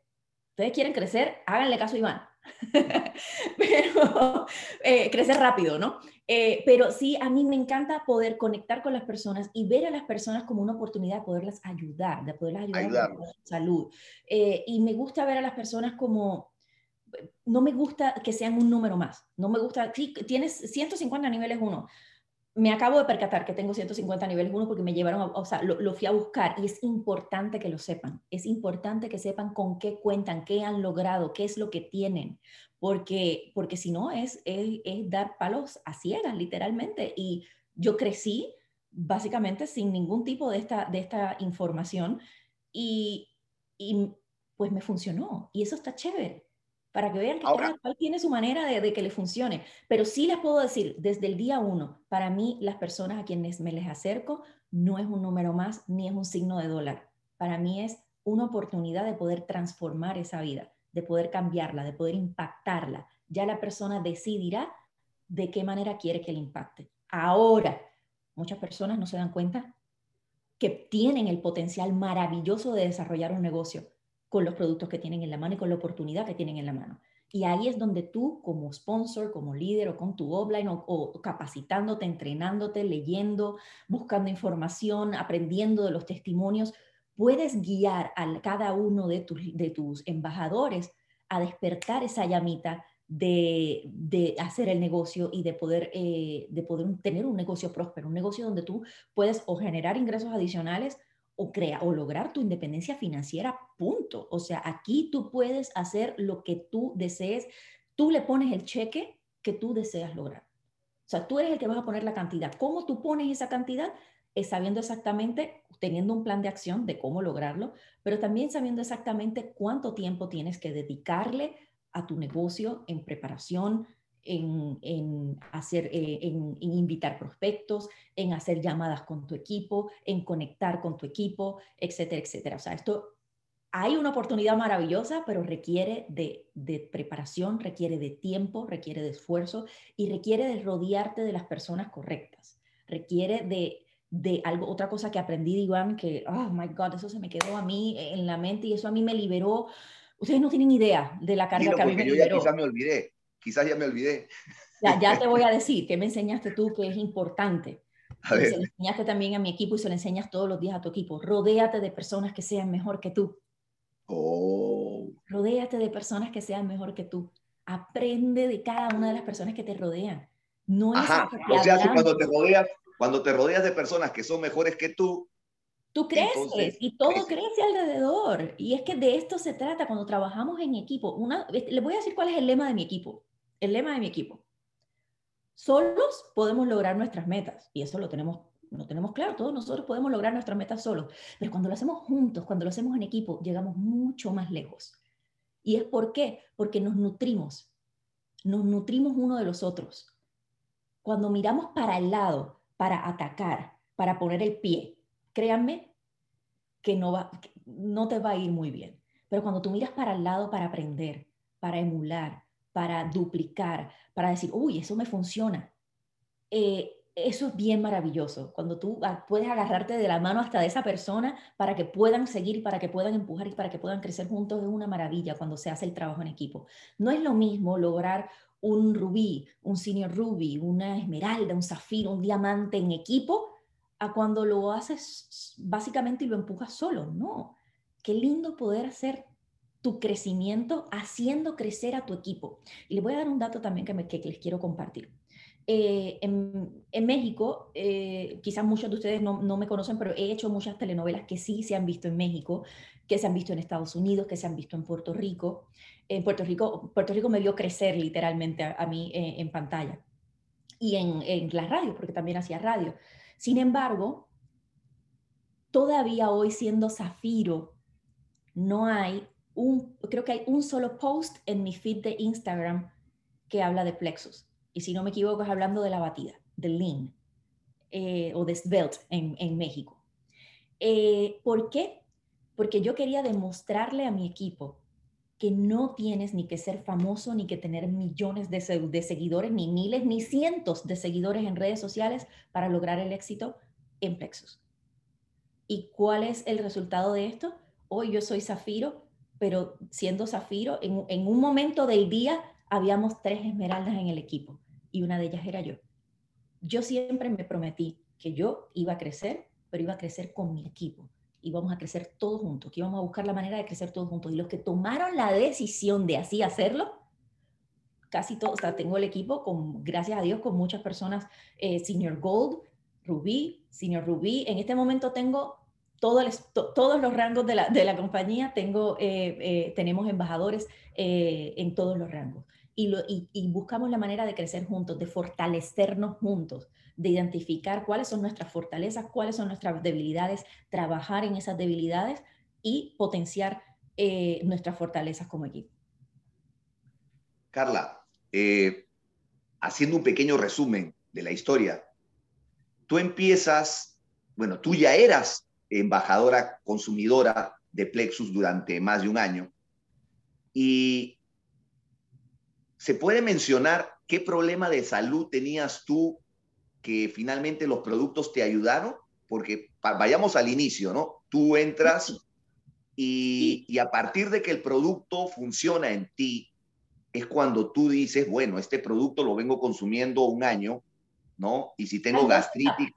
Ustedes quieren crecer, háganle caso a Iván. pero eh, crecer rápido, ¿no? Eh, pero sí, a mí me encanta poder conectar con las personas y ver a las personas como una oportunidad de poderlas ayudar, de poderlas ayudar su salud. Eh, y me gusta ver a las personas como, no me gusta que sean un número más, no me gusta, sí, tienes 150 niveles uno, me acabo de percatar que tengo 150 niveles 1 porque me llevaron, o sea, lo, fui a buscar y es importante que lo sepan. Es importante que sepan con qué cuentan, qué han logrado, qué es lo que tienen, porque, porque si no es, es, es dar palos a ciegas, literalmente. Y yo crecí básicamente sin ningún tipo de esta, de esta información y, y pues me funcionó. Y eso está chévere para que vean que cada cual tiene su manera de, que le funcione. Pero sí les puedo decir, desde el día uno, para mí las personas a quienes me les acerco no es un número más ni es un signo de dólar. Para mí es una oportunidad de poder transformar esa vida, de poder cambiarla, de poder impactarla. Ya la persona decidirá de qué manera quiere que le impacte. Ahora, muchas personas no se dan cuenta que tienen el potencial maravilloso de desarrollar un negocio, con los productos que tienen en la mano y con la oportunidad que tienen en la mano. Y ahí es donde tú, como sponsor, como líder o con tu offline o, capacitándote, entrenándote, leyendo, buscando información, aprendiendo de los testimonios, puedes guiar a cada uno de tus, de tus embajadores a despertar esa llamita de, hacer el negocio y de poder, eh, de poder tener un negocio próspero, un negocio donde tú puedes o generar ingresos adicionales o, crea, o lograr tu independencia financiera, punto. O sea, aquí tú puedes hacer lo que tú desees, tú le pones el cheque que tú deseas lograr. O sea, tú eres el que vas a poner la cantidad. ¿Cómo tú pones esa cantidad? Es sabiendo exactamente, teniendo un plan de acción de cómo lograrlo, pero también sabiendo exactamente cuánto tiempo tienes que dedicarle a tu negocio en preparación, en, hacer, eh, en, invitar prospectos, en hacer llamadas con tu equipo, en conectar con tu equipo, etcétera, etcétera. O sea, esto hay una oportunidad maravillosa, pero requiere de, de, preparación, requiere de tiempo, requiere de esfuerzo y requiere de rodearte de las personas correctas. Requiere de, de algo, otra cosa que aprendí Iván, que, oh my God, eso se me quedó a mí en la mente y eso a mí me liberó. Ustedes no tienen idea de la carga que a mí me yo liberó. Ya me olvidé quizás ya me olvidé. Ya, ya te voy a decir, ¿qué me enseñaste tú que es importante? A ver. Se lo enseñaste también a mi equipo y se lo enseñas todos los días a tu equipo. Rodéate de personas que sean mejor que tú. Oh. Rodéate de personas que sean mejor que tú. Aprende de cada una de las personas que te rodean. No es Ajá. O sea, cuando te rodeas, cuando te rodeas de personas que son mejores que tú, Tú creces y todo crece alrededor. Y es que de esto se trata cuando trabajamos en equipo. Una, les voy a decir cuál es el lema de mi equipo el lema de mi equipo. Solos podemos lograr nuestras metas y eso lo tenemos, lo tenemos claro, todos nosotros podemos lograr nuestras metas solos, pero cuando lo hacemos juntos, cuando lo hacemos en equipo, llegamos mucho más lejos. ¿Y es por qué? Porque nos nutrimos, nos nutrimos uno de los otros. Cuando miramos para el lado, para atacar, para poner el pie, créanme que no, va, no te va a ir muy bien. Pero cuando tú miras para el lado para aprender, para emular, para duplicar, para decir, uy, eso me funciona. Eh, eso es bien maravilloso, cuando tú puedes agarrarte de la mano hasta de esa persona para que puedan seguir, para que puedan empujar y para que puedan crecer juntos, es una maravilla cuando se hace el trabajo en equipo. No es lo mismo lograr un rubí, un senior ruby, una esmeralda, un zafiro, un diamante en equipo, a cuando lo haces básicamente y lo empujas solo. No, qué lindo poder hacer tu crecimiento haciendo crecer a tu equipo. Y les voy a dar un dato también que, me, que les quiero compartir. Eh, en, en, México, eh, quizás muchos de ustedes no, no, me conocen, pero he hecho muchas telenovelas que sí se han visto en México, que se han visto en Estados Unidos, que se han visto en Puerto Rico. En Puerto Rico, Puerto Rico me vio crecer literalmente a, mí eh, en pantalla y en, en la radio, porque también hacía radio. Sin embargo, todavía hoy siendo Zafiro, no hay creo que hay un solo post en mi feed de Instagram que habla de plexus. Y si no me equivoco, es hablando de la batida, del lean eh, o de svelte en, en México. Eh, ¿Por qué? Porque yo quería demostrarle a mi equipo que no tienes ni que ser famoso, ni que tener millones de, de, seguidores, ni miles, ni cientos de seguidores en redes sociales para lograr el éxito en Plexus. ¿Y cuál es el resultado de esto? Hoy yo soy Zafiro pero siendo Zafiro, en, un momento del día habíamos tres esmeraldas en el equipo y una de ellas era yo. Yo siempre me prometí que yo iba a crecer, pero iba a crecer con mi equipo. Íbamos a crecer todos juntos, que íbamos a buscar la manera de crecer todos juntos. Y los que tomaron la decisión de así hacerlo, casi todo, o sea, tengo el equipo con, gracias a Dios, con muchas personas, eh, Senior Gold, Rubí, Senior Rubí. En este momento tengo todo todos los rangos de la, de la compañía, tengo, eh, eh, tenemos embajadores en todos los rangos. Y, buscamos la manera de crecer juntos, de fortalecernos juntos, de identificar cuáles son nuestras fortalezas, cuáles son nuestras debilidades, trabajar en esas debilidades y potenciar nuestras fortalezas como equipo. Carla, eh, haciendo un pequeño resumen de la historia, tú empiezas, bueno, tú ya eras embajadora consumidora de Plexus durante más de un año y se puede mencionar qué problema de salud tenías tú que finalmente los productos te ayudaron, porque vayamos al inicio, ¿no? Tú entras y, y a partir de que el producto funciona en ti, es cuando tú dices, bueno, este producto lo vengo consumiendo un año, ¿no? Y si tengo gastritis.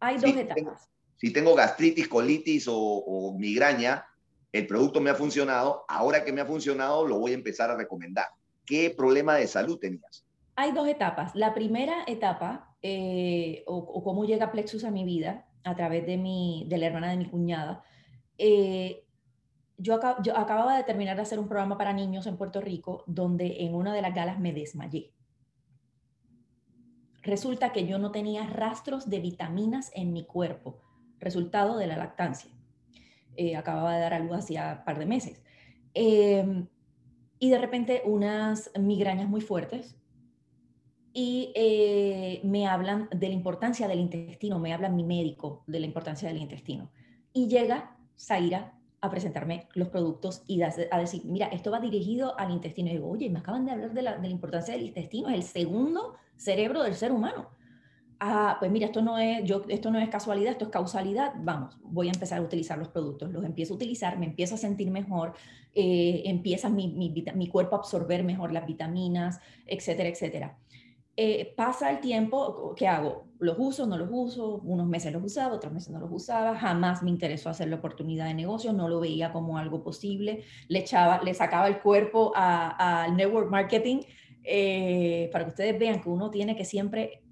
Hay dos etapas. Si tengo gastritis, colitis o, migraña, el producto me ha funcionado, ahora que me ha funcionado, lo voy a empezar a recomendar. ¿Qué problema de salud tenías? Hay dos etapas. La primera etapa, eh, o, cómo llega Plexus a mi vida, a través de, mi, de la hermana de mi cuñada, eh, yo, acababa de terminar de hacer un programa para niños en Puerto Rico donde en una de las galas me desmayé. Resulta que yo no tenía rastros de vitaminas en mi cuerpo, resultado de la lactancia. Eh, acababa de dar a luz hacía un par de meses. Em, y de repente unas migrañas muy fuertes y eh, me hablan de la importancia del intestino, me habla mi médico de la importancia del intestino. Y llega Zaira a presentarme los productos y a decir, mira, esto va dirigido al intestino. Y digo, oye, me acaban de hablar de la, importancia del intestino, es el segundo cerebro del ser humano. Ah, pues mira, esto no, es, yo, esto no es casualidad, esto es causalidad. Vamos, voy a empezar a utilizar los productos. Los empiezo a utilizar, me empiezo a sentir mejor, eh, empieza mi, mi, cuerpo a absorber mejor las vitaminas, etcétera, etcétera. Eh, pasa el tiempo, ¿qué hago? Los uso, no los uso, unos meses los usaba, otros meses no los usaba, jamás me interesó hacer la oportunidad de negocio, no lo veía como algo posible, le, echaba, le sacaba el cuerpo al network marketing, eh, para que ustedes vean que uno tiene que siempre,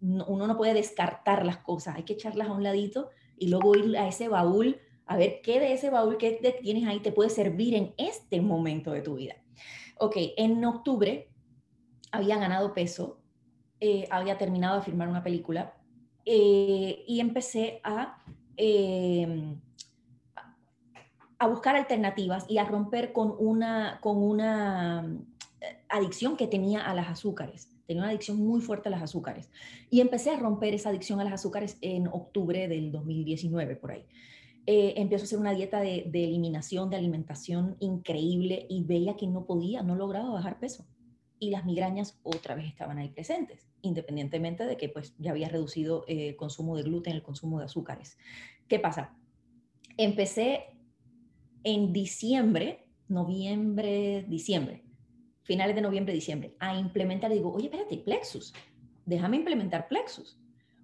uno no puede descartar las cosas, hay que echarlas a un ladito y luego ir a ese baúl a ver qué de ese baúl que tienes ahí te puede servir en este momento de tu vida. Ok, en octubre había ganado peso, eh, había terminado de filmar una película eh, y empecé a, em, a buscar alternativas y a romper con una, con una eh, adicción que tenía a las azúcares. Tenía una adicción muy fuerte a las azúcares. Y empecé a romper esa adicción a las azúcares en octubre del 2019, por ahí. empiezo a hacer una dieta de, de, eliminación, de alimentación increíble y veía que no podía, no lograba bajar peso y las migrañas otra vez estaban ahí presentes, independientemente de que pues ya había reducido eh, el consumo de gluten, el consumo de azúcares. ¿Qué pasa? Empecé en diciembre, noviembre, diciembre, finales de noviembre, diciembre, a implementar, digo, oye, espérate, Plexus, déjame implementar Plexus.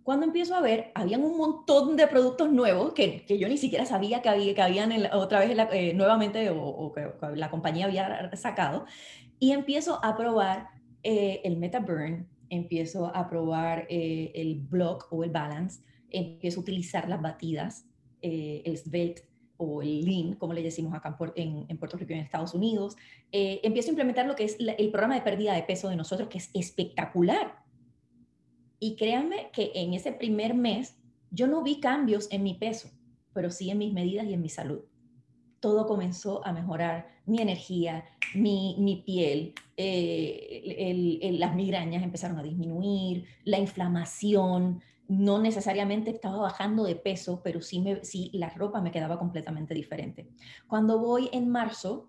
Cuando empiezo a ver, habían un montón de productos nuevos que, que yo ni siquiera sabía que, había, que habían otra vez eh, nuevamente o, que la compañía había sacado y empiezo a probar eh, el MetaBurn, empiezo a probar eh, el Block o el Balance, empiezo a utilizar las batidas, eh, el Svelte o el Lean, como le decimos acá en, en, Puerto Rico y en Estados Unidos. empiezo a implementar lo que es el programa de pérdida de peso de nosotros, que es espectacular. Y créanme que en ese primer mes yo no vi cambios en mi peso, pero sí en mis medidas y en mi salud todo comenzó a mejorar, mi energía, mi, piel, eh, las migrañas empezaron a disminuir, la inflamación, no necesariamente estaba bajando de peso, pero sí, me, sí la ropa me quedaba completamente diferente. Cuando voy en marzo,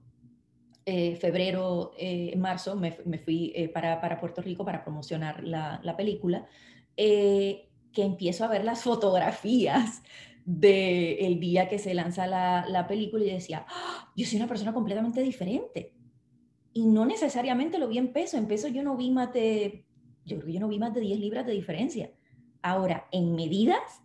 eh, febrero, eh, marzo, me, fui para, para, Puerto Rico para promocionar la, la película, que empiezo a ver las fotografías del el día que se lanza la, la película y decía, ¡Ah! yo soy una persona completamente diferente. Y no necesariamente lo vi en peso, en peso yo no vi más de, yo creo que yo no vi más de 10 libras de diferencia. Ahora, en medidas,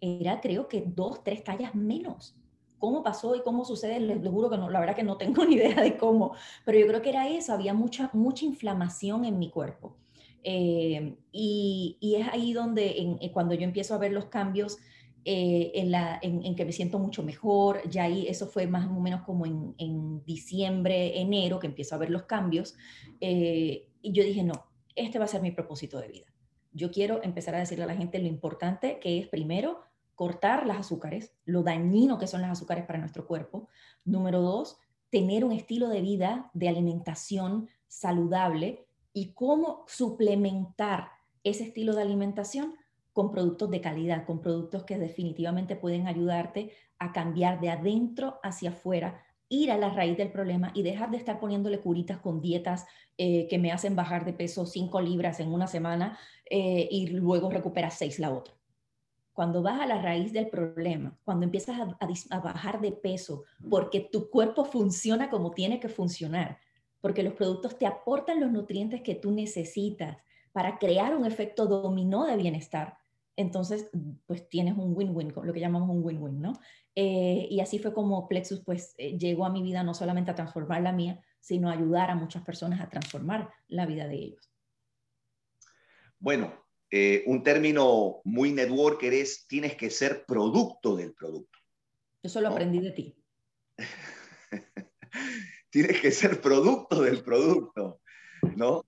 era creo que dos, tres tallas menos. cómo pasó y cómo sucede, les, juro que no, la verdad que no tengo ni idea de cómo, pero yo creo que era eso, había mucha, mucha inflamación en mi cuerpo. Eh, y, y, es ahí donde en, eh, cuando yo empiezo a ver los cambios eh, en, la, en, que me siento mucho mejor, ya ahí eso fue más o menos como en, en diciembre, enero, que empiezo a ver los cambios, y yo dije, no, este va a ser mi propósito de vida. Yo quiero empezar a decirle a la gente lo importante que es primero cortar las azúcares, lo dañino que son las azúcares para nuestro cuerpo. Número dos, tener un estilo de vida, de alimentación saludable y cómo suplementar ese estilo de alimentación con productos de calidad, con productos que definitivamente pueden ayudarte a cambiar de adentro hacia afuera, ir a la raíz del problema y dejar de estar poniéndole curitas con dietas eh, que me hacen bajar de peso 5 libras en una semana eh, y luego recuperar 6 la otra. Cuando vas a la raíz del problema, cuando empiezas a, bajar de peso, porque tu cuerpo funciona como tiene que funcionar, porque los productos te aportan los nutrientes que tú necesitas para crear un efecto dominó de bienestar, entonces pues tienes un win-win, lo que llamamos un win-win, ¿no? Eh, y así fue como Plexus pues eh, llegó a mi vida no solamente a transformar la mía, sino a ayudar a muchas personas a transformar la vida de ellos. Bueno, eh, un término muy networker es tienes que ser producto del producto. Eso lo aprendí de ti. tienes que ser producto del producto, ¿no?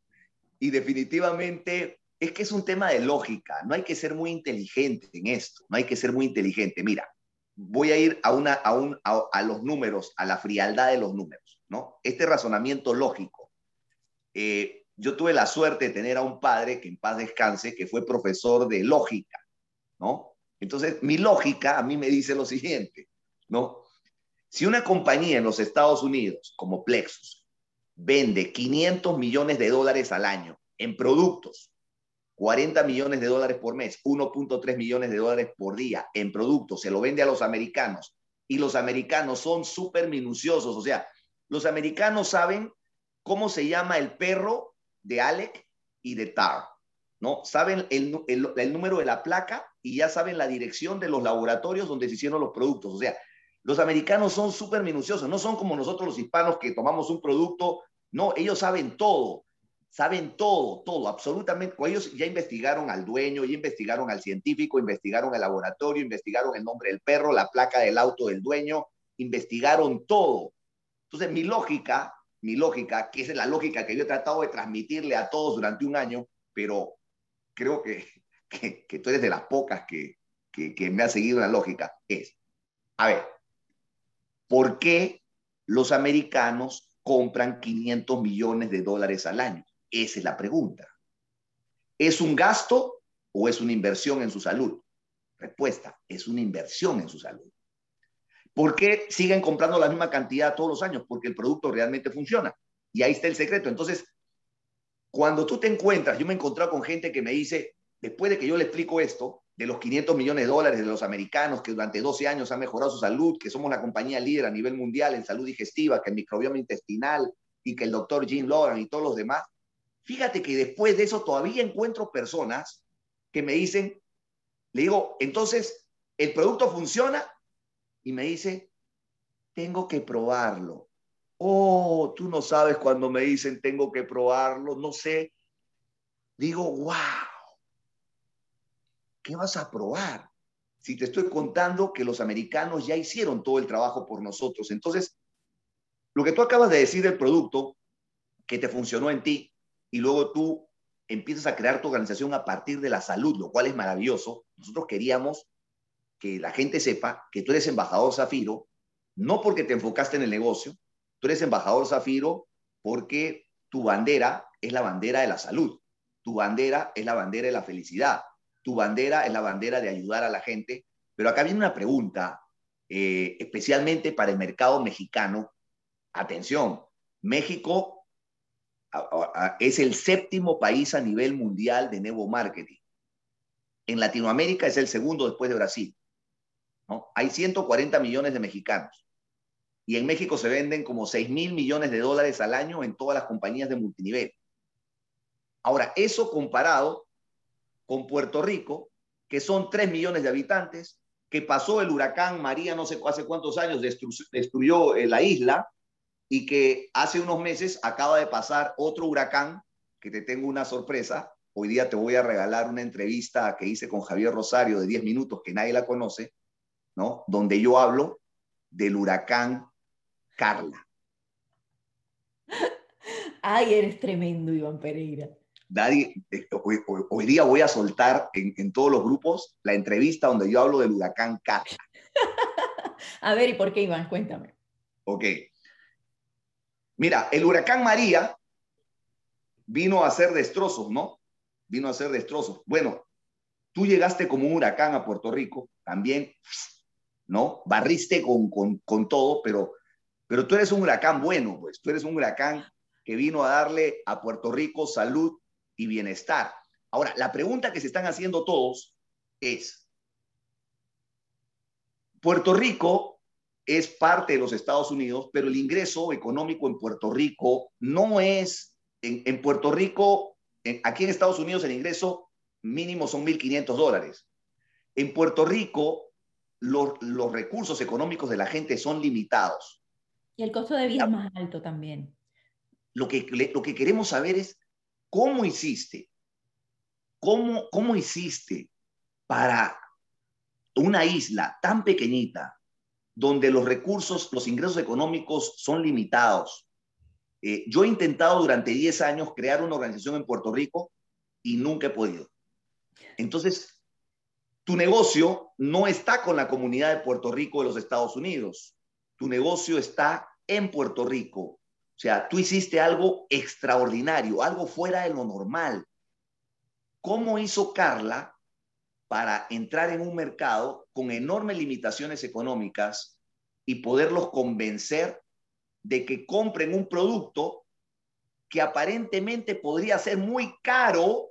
Y definitivamente es que es un tema de lógica, no hay que ser muy inteligente en esto, no hay que ser muy inteligente. Mira, voy a ir a, los números, a la frialdad de los números, ¿no? Este razonamiento lógico. Eh, yo tuve la suerte de tener a un padre que en paz descanse, que fue profesor de lógica, ¿no? Entonces, mi lógica a mí me dice lo siguiente, ¿no? Si una compañía en los Estados Unidos, como Plexus, vende 500 millones de dólares al año en productos, 40 millones de dólares por mes, 1.3 millones de dólares por día en productos, se lo vende a los americanos y los americanos son súper minuciosos, o sea, los americanos saben cómo se llama el perro de Alec y de Tar, ¿no? Saben el, número de la placa y ya saben la dirección de los laboratorios donde se hicieron los productos. O sea, los americanos son súper minuciosos, no son como nosotros los hispanos que tomamos un producto, no, ellos saben todo, saben todo, todo, absolutamente. Ellos ya investigaron al dueño, ya investigaron al científico, investigaron el laboratorio, investigaron el nombre del perro, la placa del auto del dueño, investigaron todo. Entonces, mi lógica mi lógica, que es la lógica que yo he tratado de transmitirle a todos durante un año, pero creo que, que, tú eres de las pocas que, que, me ha seguido la lógica, es, a ver, ¿por qué los americanos compran 500 millones de dólares al año? Esa es la pregunta. ¿Es un gasto o es una inversión en su salud? Respuesta, es una inversión en su salud. ¿Por qué siguen comprando la misma cantidad todos los años? Porque el producto realmente funciona. Y ahí está el secreto. Entonces, cuando tú te encuentras, yo me he encontrado con gente que me dice, después de que yo le explico esto, de los 500 millones de dólares de los americanos que durante 12 años han mejorado su salud, que somos la compañía líder a nivel mundial en salud digestiva, que el microbioma intestinal y que el doctor Jim Logan y todos los demás, fíjate que después de eso todavía encuentro personas que me dicen, le digo, entonces, ¿el producto funciona? y me dice, tengo que probarlo. Oh, tú no sabes cuando me dicen tengo que probarlo, no sé. Digo, wow, ¿qué vas a probar? Si te estoy contando que los americanos ya hicieron todo el trabajo por nosotros. Entonces, lo que tú acabas de decir del producto que te funcionó en ti y luego tú empiezas a crear tu organización a partir de la salud, lo cual es maravilloso. Nosotros queríamos que la gente sepa que tú eres embajador Zafiro, no porque te enfocaste en el negocio, tú eres embajador Zafiro porque tu bandera es la bandera de la salud, tu bandera es la bandera de la felicidad, tu bandera es la bandera de ayudar a la gente. Pero acá viene una pregunta, eh, especialmente para el mercado mexicano. Atención, México es el séptimo país a nivel mundial de nuevo marketing. En Latinoamérica es el segundo después de Brasil. Hay 140 millones de mexicanos y en México se venden como 6 mil millones de dólares al año en todas las compañías de multinivel. Ahora, eso comparado con Puerto Rico, que son 3 millones de habitantes, que pasó el huracán María no sé hace cuántos años, destruyó eh, la isla y que hace unos meses acaba de pasar otro huracán, que te tengo una sorpresa. Hoy día te voy a regalar una entrevista que hice con Javier Rosario de 10 minutos, que nadie la conoce, ¿no? Donde yo hablo del huracán Carla. Ay, eres tremendo, Iván Pereira. Daddy, eh, hoy, día voy a soltar en, todos los grupos la entrevista donde yo hablo del huracán Carla. a ver, ¿y por qué, Iván? Cuéntame. Ok. Mira, el huracán María vino a hacer destrozos, ¿no? Vino a hacer destrozos. Bueno, tú llegaste como un huracán a Puerto Rico, también, ¿no? Barriste con, con, con todo, pero, pero tú eres un huracán bueno, pues tú eres un huracán que vino a darle a Puerto Rico salud, y bienestar. Ahora, la pregunta que se están haciendo todos es, Puerto Rico es parte de los Estados Unidos, pero el ingreso económico en Puerto Rico no es, en, Puerto Rico, aquí en Estados Unidos el ingreso mínimo son 1.500 dólares. En Puerto Rico los, recursos económicos de la gente son limitados. Y el costo de vida es más alto también. Lo que, lo que queremos saber es ¿Cómo hiciste? ¿Cómo, cómo hiciste para una isla tan pequeñita donde los recursos, los ingresos económicos son limitados? Eh, yo he intentado durante 10 años crear una organización en Puerto Rico y nunca he podido. Entonces, tu negocio no está con la comunidad de Puerto Rico de los Estados Unidos. Tu negocio está en Puerto Rico, o sea, tú hiciste algo extraordinario, algo fuera de lo normal. ¿Cómo hizo Carla para entrar en un mercado con enormes limitaciones económicas y poderlos convencer de que compren un producto que aparentemente podría ser muy caro,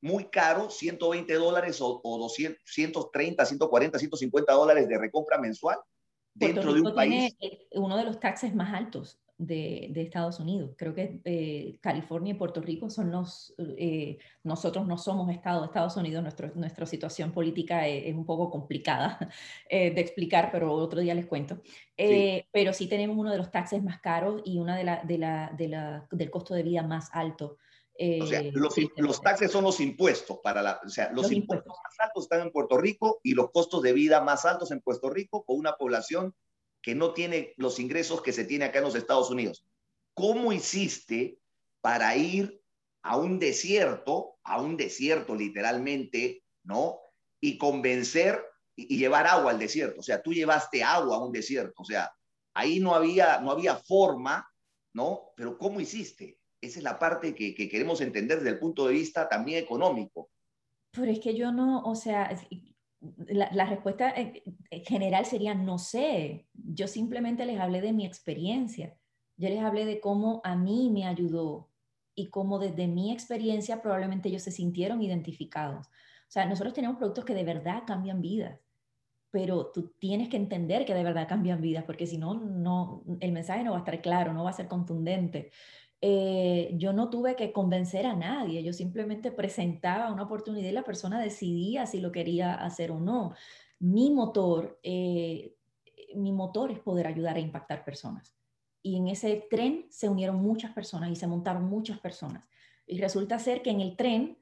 muy caro, 120 dólares o, o 200, 130, 140, 150 dólares de recompra mensual? dentro de un país. Tiene uno de los taxes más altos de, de Estados Unidos. Creo que eh, California y Puerto Rico son los, eh, nosotros no somos Estado de Estados Unidos, nuestro, nuestra situación política es, un poco complicada de explicar, pero otro día les cuento. Pero sí tenemos uno de los taxes más caros y una de la, de la, de la, del costo de vida más alto o sea, eh, los, taxes son los impuestos para la, o sea, los, impuestos, más altos están en Puerto Rico y los costos de vida más altos en Puerto Rico con una población que no tiene los ingresos que se tiene acá en los Estados Unidos. ¿Cómo hiciste para ir a un desierto, a un desierto literalmente, ¿no? Y convencer y, llevar agua al desierto. O sea, tú llevaste agua a un desierto. O sea, ahí no había, no había forma, ¿no? Pero ¿cómo hiciste? Esa es la parte que, queremos entender desde el punto de vista también económico. Pero es que yo no, o sea, la, respuesta general sería no sé. Yo simplemente les hablé de mi experiencia. Yo les hablé de cómo a mí me ayudó y cómo desde mi experiencia probablemente ellos se sintieron identificados. O sea, nosotros tenemos productos que de verdad cambian vidas, pero tú tienes que entender que de verdad cambian vidas, porque si no, no, el mensaje no va a estar claro, no va a ser contundente. Eh, yo no tuve que convencer a nadie, yo simplemente presentaba una oportunidad y la persona decidía si lo quería hacer o no. Mi motor, eh, mi motor es poder ayudar a impactar personas. Y en ese tren se unieron muchas personas y se montaron muchas personas. Y resulta ser que en el tren,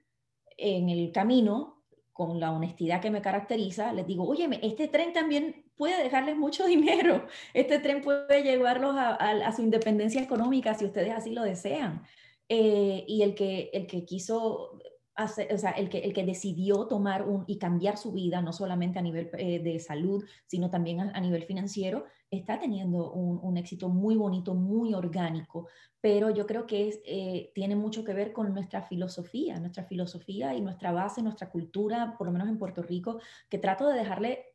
en el camino, con la honestidad que me caracteriza, les digo, oye, este tren también puede dejarles mucho dinero, este tren puede llevarlos a, su independencia económica si ustedes así lo desean. Eh, y el que, el que quiso o sea, el que, el que decidió tomar un, y cambiar su vida, no solamente a nivel eh, de salud, sino también a, nivel financiero, está teniendo un, un, éxito muy bonito, muy orgánico, pero yo creo que eh, tiene mucho que ver con nuestra filosofía, nuestra filosofía y nuestra base, nuestra cultura, por lo menos en Puerto Rico, que trato de dejarle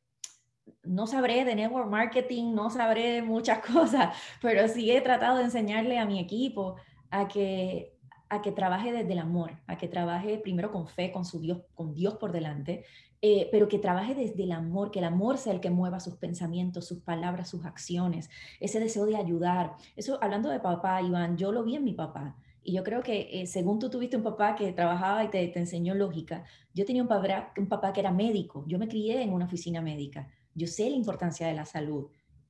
no sabré de network marketing, no sabré muchas cosas, pero sí he tratado de enseñarle a mi equipo a que a que trabaje desde el amor, a que trabaje primero con fe, con su Dios, con Dios por delante, eh, pero que trabaje desde el amor, que el amor sea el que mueva sus pensamientos, sus palabras, sus acciones, ese deseo de ayudar. Eso, hablando de papá, Iván, yo lo vi en mi papá. Y yo creo que eh, según tú tuviste un papá que trabajaba y te, te enseñó lógica, yo tenía un papá, un papá que era médico, yo me crié en una oficina médica, yo sé la importancia de la salud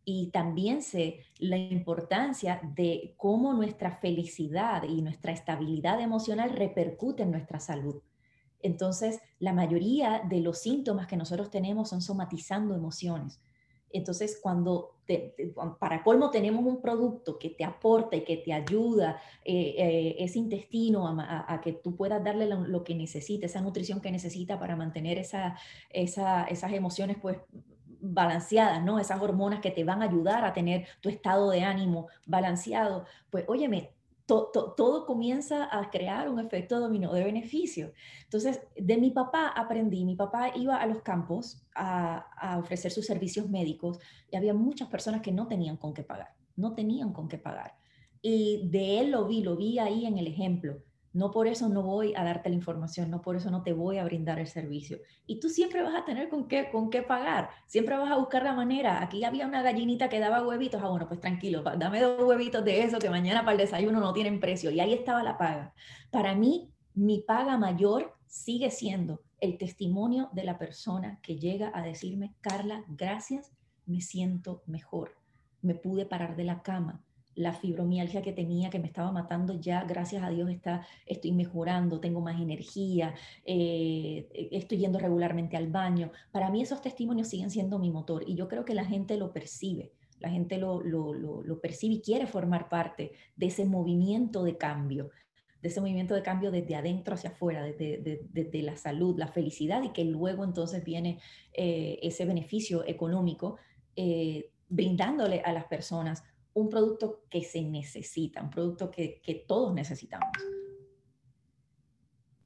y también sé la importancia de cómo nuestra felicidad y nuestra estabilidad emocional repercute en nuestra salud. Entonces, la mayoría de los síntomas que nosotros tenemos son somatizando emociones. Entonces, cuando para colmo tenemos un producto que te aporta y que te ayuda eh, eh, ese intestino a, que tú puedas darle lo, que necesita, esa nutrición que necesita para mantener esa, esas emociones pues balanceadas, ¿no? Esas hormonas que te van a ayudar a tener tu estado de ánimo balanceado. Pues óyeme, todo comienza a crear un efecto dominó de beneficio. Entonces, de mi papá aprendí, mi papá iba a los campos a, ofrecer sus servicios médicos y había muchas personas que no tenían con qué pagar, no tenían con qué pagar. Y de él lo vi, lo vi ahí en el ejemplo. No por eso no voy a darte la información, no por eso no te voy a brindar el servicio. Y tú siempre vas a tener con qué, con qué pagar, siempre vas a buscar la manera. Aquí había una gallinita que daba huevitos, ah, bueno, pues tranquilo, dame dos huevitos de eso que mañana para el desayuno no tienen precio. Y ahí estaba la paga. Para mí, mi paga mayor sigue siendo el testimonio de la persona que llega a decirme, Carla, gracias, me siento mejor, me pude parar de la cama, la fibromialgia que tenía, que me estaba matando, ya gracias a Dios está, estoy mejorando, tengo más energía, eh, estoy yendo regularmente al baño. Para mí esos testimonios siguen siendo mi motor y yo creo que la gente lo percibe, la gente lo, lo, percibe y quiere formar parte de ese movimiento de cambio de ese movimiento de cambio desde adentro hacia afuera, desde, la salud, la felicidad y que luego entonces viene eh, ese beneficio económico eh, brindándole a las personas un producto que se necesita, un producto que, todos necesitamos.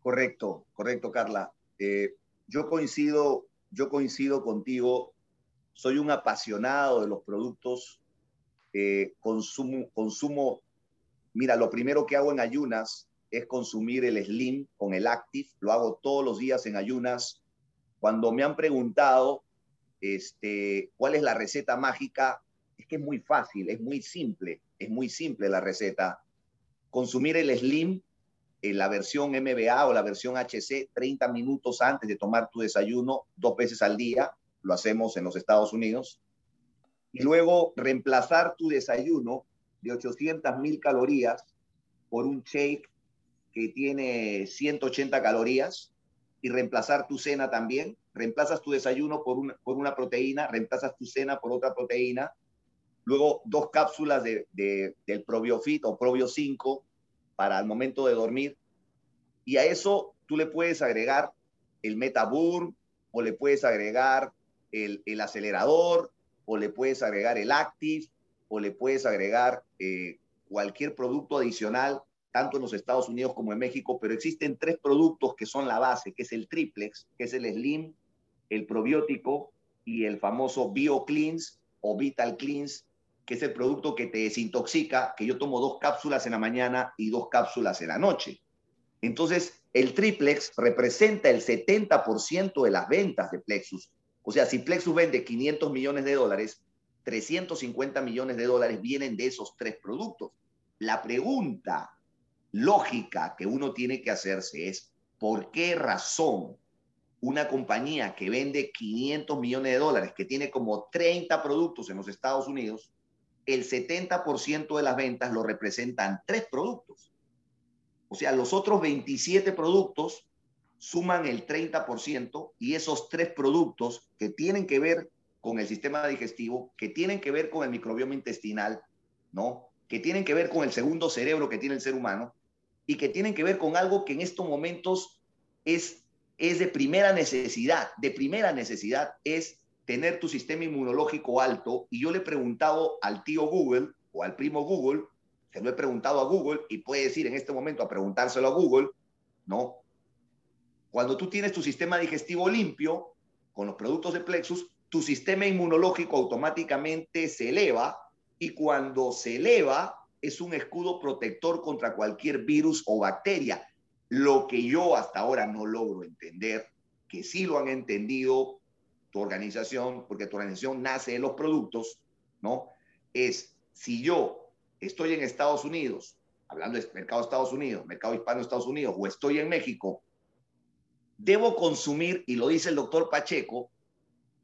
Correcto, correcto, Carla. Eh, yo coincido, yo coincido contigo. Soy un apasionado de los productos. Eh, consumo, consumo, mira, lo primero que hago en ayunas es consumir el Slim con el Active. Lo hago todos los días en ayunas. Cuando me han preguntado este, cuál es la receta mágica, es que es muy fácil, es muy simple, es muy simple la receta. Consumir el Slim en la versión MBA o la versión HC 30 minutos antes de tomar tu desayuno dos veces al día, lo hacemos en los Estados Unidos, y luego reemplazar tu desayuno de 800 mil calorías por un shake que tiene 180 calorías y reemplazar tu cena también. Reemplazas tu desayuno por una, por una proteína, reemplazas tu cena por otra proteína luego dos cápsulas de, del probiofit o probio 5 para el momento de dormir. Y a eso tú le puedes agregar el Metaburn o le puedes agregar el, acelerador o le puedes agregar el Active o le puedes agregar eh, cualquier producto adicional, tanto en los Estados Unidos como en México, pero existen tres productos que son la base, que es el triplex, que es el Slim, el probiótico y el famoso BioCleans o Vital Cleans, que es el producto que te desintoxica, que yo tomo dos cápsulas en la mañana y dos cápsulas en la noche. Entonces, el triplex representa el 70% de las ventas de Plexus. O sea, si Plexus vende 500 millones de dólares, 350 millones de dólares vienen de esos tres productos. La pregunta lógica que uno tiene que hacerse es, ¿por qué razón una compañía que vende 500 millones de dólares, que tiene como 30 productos en los Estados Unidos, el 70% de las ventas lo representan tres productos. O sea, los otros 27 productos suman el 30% y esos tres productos que tienen que ver con el sistema digestivo, que tienen que ver con el microbioma intestinal, ¿no? Que tienen que ver con el segundo cerebro que tiene el ser humano y que tienen que ver con algo que en estos momentos es, es de primera necesidad, de primera necesidad es tener tu sistema inmunológico alto. Y yo le he preguntado al tío Google o al primo Google, se lo he preguntado a Google y puede decir en este momento a preguntárselo a Google, ¿no? Cuando tú tienes tu sistema digestivo limpio con los productos de Plexus, tu sistema inmunológico automáticamente se eleva y cuando se eleva es un escudo protector contra cualquier virus o bacteria. Lo que yo hasta ahora no logro entender, que sí lo han entendido tu organización, porque tu organización nace de los productos, ¿no? Es si yo estoy en Estados Unidos, hablando de mercado de Estados Unidos, mercado hispano de Estados Unidos, o estoy en México, debo consumir, y lo dice el doctor Pacheco,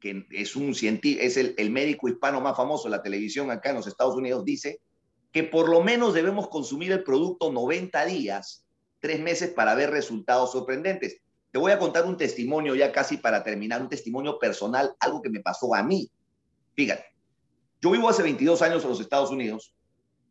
que es, un es el, el médico hispano más famoso de la televisión acá en los Estados Unidos, dice que por lo menos debemos consumir el producto 90 días, tres meses para ver resultados sorprendentes. Te voy a contar un testimonio ya casi para terminar, un testimonio personal, algo que me pasó a mí. Fíjate, yo vivo hace 22 años en los Estados Unidos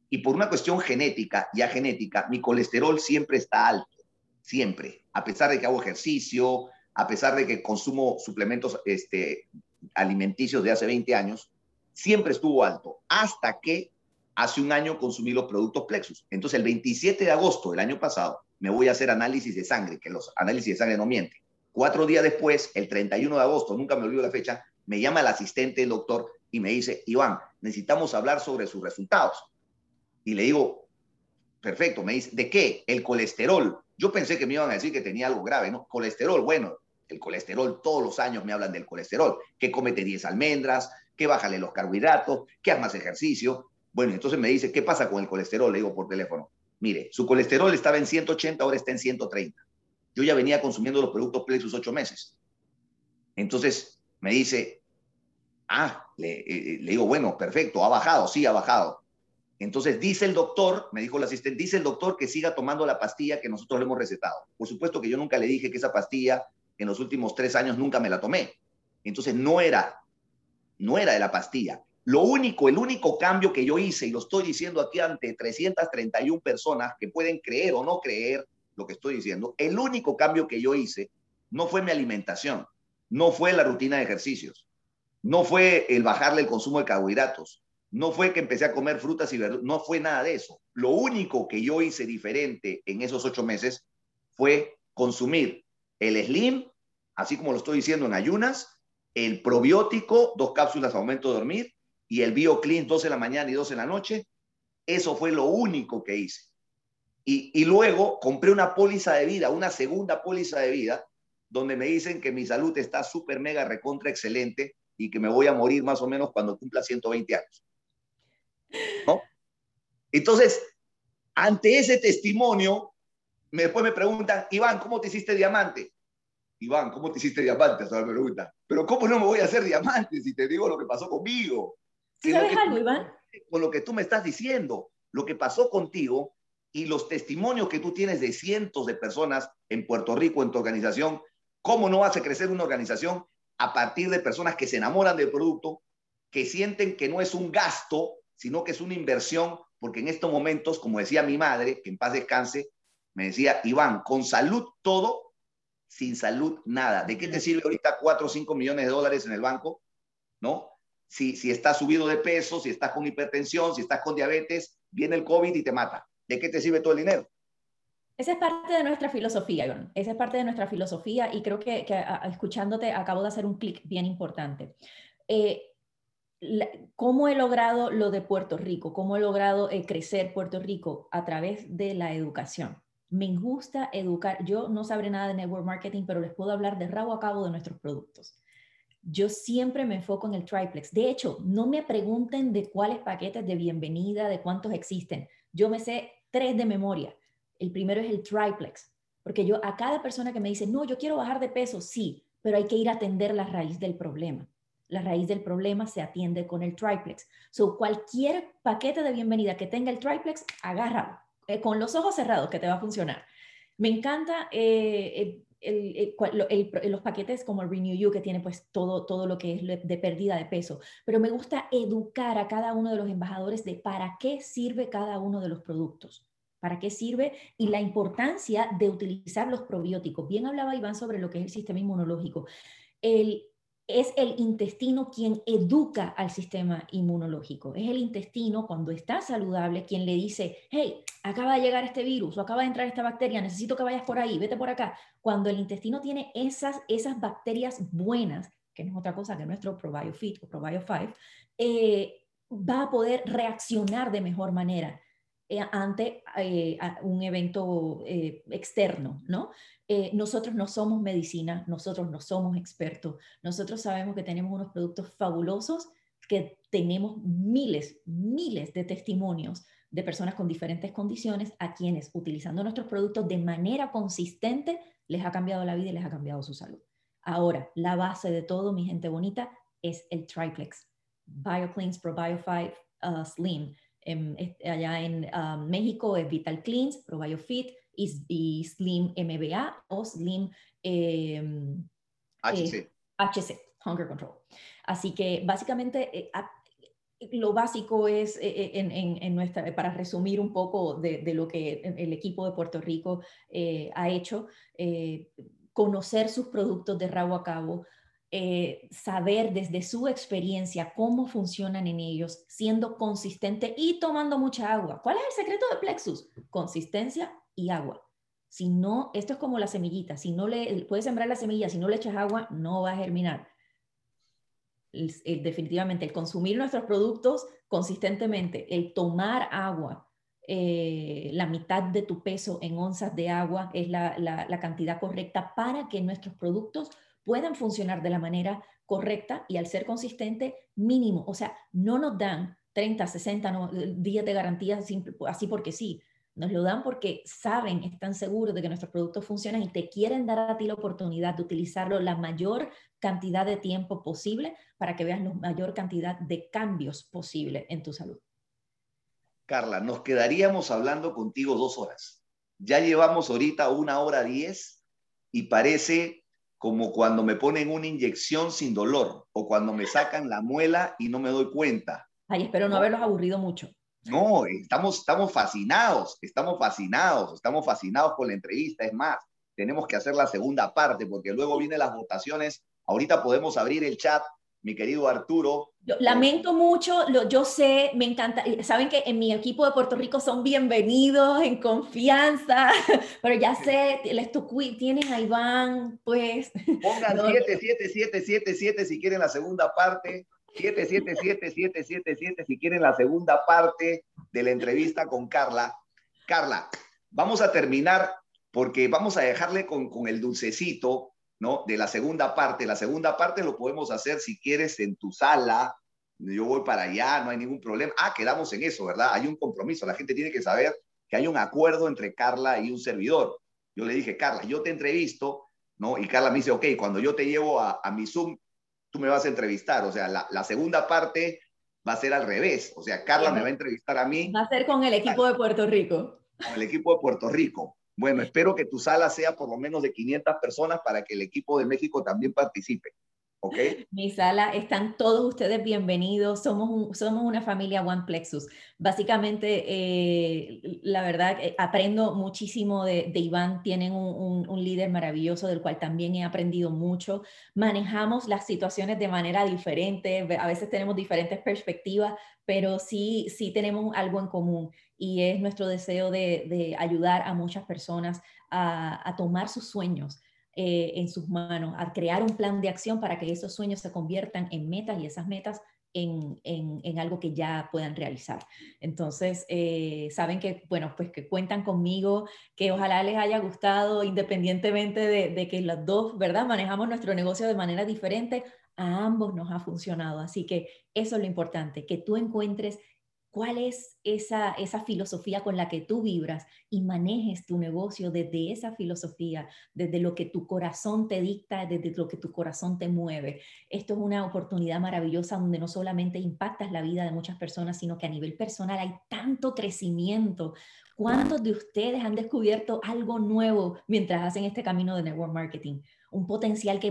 y por una cuestión genética, ya genética, mi colesterol siempre está alto, siempre, a pesar de que hago ejercicio, a pesar de que consumo suplementos este, alimenticios de hace 20 años, siempre estuvo alto, hasta que hace un año consumí los productos Plexus. Entonces, el 27 de agosto del año pasado, me voy a hacer análisis de sangre, que los análisis de sangre no mienten. Cuatro días después, el 31 de agosto, nunca me olvido la fecha, me llama el asistente del doctor y me dice, Iván, necesitamos hablar sobre sus resultados. Y le digo, perfecto, me dice, ¿de qué? El colesterol. Yo pensé que me iban a decir que tenía algo grave, ¿no? Colesterol, bueno, el colesterol, todos los años me hablan del colesterol, que cómete 10 almendras, que bájale los carbohidratos, que haz más ejercicio. Bueno, entonces me dice, ¿qué pasa con el colesterol? Le digo por teléfono, mire, su colesterol estaba en 180, ahora está en 130. Yo ya venía consumiendo los productos Plexus ocho meses. Entonces me dice, ah, le, eh, le digo, bueno, perfecto, ha bajado, sí, ha bajado. Entonces dice el doctor, me dijo el asistente, dice el doctor que siga tomando la pastilla que nosotros le hemos recetado. Por supuesto que yo nunca le dije que esa pastilla en los últimos tres años nunca me la tomé. Entonces no era, no era de la pastilla. Lo único, el único cambio que yo hice, y lo estoy diciendo aquí ante 331 personas que pueden creer o no creer lo que estoy diciendo, el único cambio que yo hice no fue mi alimentación, no fue la rutina de ejercicios, no fue el bajarle el consumo de carbohidratos, no fue que empecé a comer frutas y verduras, no fue nada de eso. Lo único que yo hice diferente en esos ocho meses fue consumir el Slim, así como lo estoy diciendo en ayunas, el probiótico, dos cápsulas a momento de dormir, y el BioClean, dos en la mañana y dos en la noche. Eso fue lo único que hice. Y, y luego compré una póliza de vida, una segunda póliza de vida, donde me dicen que mi salud está súper, mega, recontra, excelente y que me voy a morir más o menos cuando cumpla 120 años. ¿No? Entonces, ante ese testimonio, después me preguntan, Iván, ¿cómo te hiciste diamante? Iván, ¿cómo te hiciste diamante? Esa me pregunta. Pero ¿cómo no me voy a hacer diamante si te digo lo que pasó conmigo? ¿Sabes algo, Iván? Con lo que tú me estás diciendo, lo que pasó contigo y los testimonios que tú tienes de cientos de personas en Puerto Rico, en tu organización, ¿cómo no hace crecer una organización a partir de personas que se enamoran del producto, que sienten que no es un gasto, sino que es una inversión? Porque en estos momentos, como decía mi madre, que en paz descanse, me decía, Iván, con salud todo, sin salud nada. ¿De qué te sirve ahorita 4 o 5 millones de dólares en el banco? ¿No? Si, si estás subido de peso, si estás con hipertensión, si estás con diabetes, viene el COVID y te mata. ¿De qué te sirve todo el dinero? Esa es parte de nuestra filosofía, Iván. Esa es parte de nuestra filosofía y creo que, escuchándote acabo de hacer un clic bien importante. Eh, ¿Cómo he logrado lo de Puerto Rico? ¿Cómo he logrado eh, crecer Puerto Rico? A través de la educación. Me gusta educar. Yo no sabré nada de network marketing, pero les puedo hablar de rabo a cabo de nuestros productos. Yo siempre me enfoco en el triplex. De hecho, no me pregunten de cuáles paquetes de bienvenida, de cuántos existen. Yo me sé tres de memoria. El primero es el triplex, porque yo a cada persona que me dice, no, yo quiero bajar de peso, sí, pero hay que ir a atender la raíz del problema. La raíz del problema se atiende con el triplex. So, cualquier paquete de bienvenida que tenga el triplex, agárralo eh, con los ojos cerrados que te va a funcionar. Me encanta eh, los paquetes como el Renew You, que tiene pues todo, todo lo que es de pérdida de peso, pero me gusta educar a cada uno de los embajadores de para qué sirve cada uno de los productos, para qué sirve y la importancia de utilizar los probióticos. Bien hablaba Iván sobre lo que es el sistema inmunológico. El, es el intestino quien educa al sistema inmunológico. Es el intestino cuando está saludable quien le dice, hey, acaba de llegar este virus o acaba de entrar esta bacteria, necesito que vayas por ahí, vete por acá. Cuando el intestino tiene esas, esas bacterias buenas, que no es otra cosa que nuestro ProbioFit o ProbioFive, eh, va a poder reaccionar de mejor manera ante eh, un evento externo, ¿no? Eh, nosotros no somos medicina, nosotros no somos expertos, nosotros sabemos que tenemos unos productos fabulosos, que tenemos miles, miles de testimonios de personas con diferentes condiciones a quienes utilizando nuestros productos de manera consistente les ha cambiado la vida y les ha cambiado su salud. Ahora, la base de todo, mi gente bonita, es el triplex. BioCleans ProBio5 uh, Slim. Allá en um, México es Vital Cleans, ProBioFit y, y Slim MBA o Slim HC. HC, Hunger Control. Así que básicamente eh, lo básico es, eh, eh, en, nuestra, para resumir un poco de, lo que el equipo de Puerto Rico ha hecho, conocer sus productos de rabo a cabo, saber desde su experiencia cómo funcionan en ellos, siendo consistente y tomando mucha agua. ¿Cuál es el secreto de Plexus? Consistencia y agua. Si no, esto es como la semillita, si no le puedes sembrar la semilla, si no le echas agua, no va a germinar. definitivamente, el consumir nuestros productos consistentemente, el tomar agua, eh, la mitad de tu peso en onzas de agua es la cantidad correcta para que nuestros productos puedan funcionar de la manera correcta y al ser consistente, mínimo. O sea, no nos dan 30, 60 días de garantía así porque sí. Nos lo dan porque saben, están seguros de que nuestros productos funcionan y te quieren dar a ti la oportunidad de utilizarlo la mayor cantidad de tiempo posible para que veas la mayor cantidad de cambios posible en tu salud. Carla, nos quedaríamos hablando contigo dos horas. Ya llevamos ahorita una hora diez y parece como cuando me ponen una inyección sin dolor o cuando me sacan la muela y no me doy cuenta. Ay, espero no haberlos aburrido mucho. No, estamos, estamos fascinados, estamos fascinados, estamos fascinados con la entrevista. Es más, tenemos que hacer la segunda parte porque luego vienen las votaciones. Ahorita podemos abrir el chat, mi querido Arturo. Lamento mucho, yo sé, me encanta. Saben que en mi equipo de Puerto Rico son bienvenidos, en confianza, pero ya sé, les tocó, tienen a Iván, pues. Pongan 7777 si quieren la segunda parte. 777-777 si quieren la segunda parte de la entrevista con Carla. Carla, vamos a terminar porque vamos a dejarle con, con el dulcecito, ¿no? De la segunda parte. La segunda parte lo podemos hacer si quieres en tu sala. Yo voy para allá, no hay ningún problema. Ah, quedamos en eso, ¿verdad? Hay un compromiso. La gente tiene que saber que hay un acuerdo entre Carla y un servidor. Yo le dije, Carla, yo te entrevisto, ¿no? Y Carla me dice, ok, cuando yo te llevo a, a mi Zoom, tú me vas a entrevistar. O sea, la, segunda parte va a ser al revés. O sea, Carla me va a entrevistar a mí. Va a ser con el equipo de Puerto Rico. Con el equipo de Puerto Rico. Bueno, espero que tu sala sea por lo menos de 500 personas para que el equipo de México también participe. Mi sala, están todos ustedes bienvenidos. Somos, somos una familia One Plexus. Básicamente, eh, la verdad, eh, aprendo muchísimo de, Iván. Tienen un, un, líder maravilloso del cual también he aprendido mucho. Manejamos las situaciones de manera diferente. A veces tenemos diferentes perspectivas, pero sí, sí tenemos algo en común y es nuestro deseo de, de ayudar a muchas personas a, a tomar sus sueños eh, en sus manos, a crear un plan de acción para que esos sueños se conviertan en metas y esas metas en, en, algo que ya puedan realizar. Entonces, eh, saben que, bueno, pues que cuentan conmigo, que ojalá les haya gustado, independientemente de, de que los dos, ¿verdad? Manejamos nuestro negocio de manera diferente, a ambos nos ha funcionado. Así que eso es lo importante, que tú encuentres cuál es esa, esa filosofía con la que tú vibras y manejes tu negocio desde esa filosofía, desde lo que tu corazón te dicta, desde lo que tu corazón te mueve. Esto es una oportunidad maravillosa donde no solamente impactas la vida de muchas personas, sino que a nivel personal hay tanto crecimiento. ¿Cuántos de ustedes han descubierto algo nuevo mientras hacen este camino de network marketing? Un potencial que,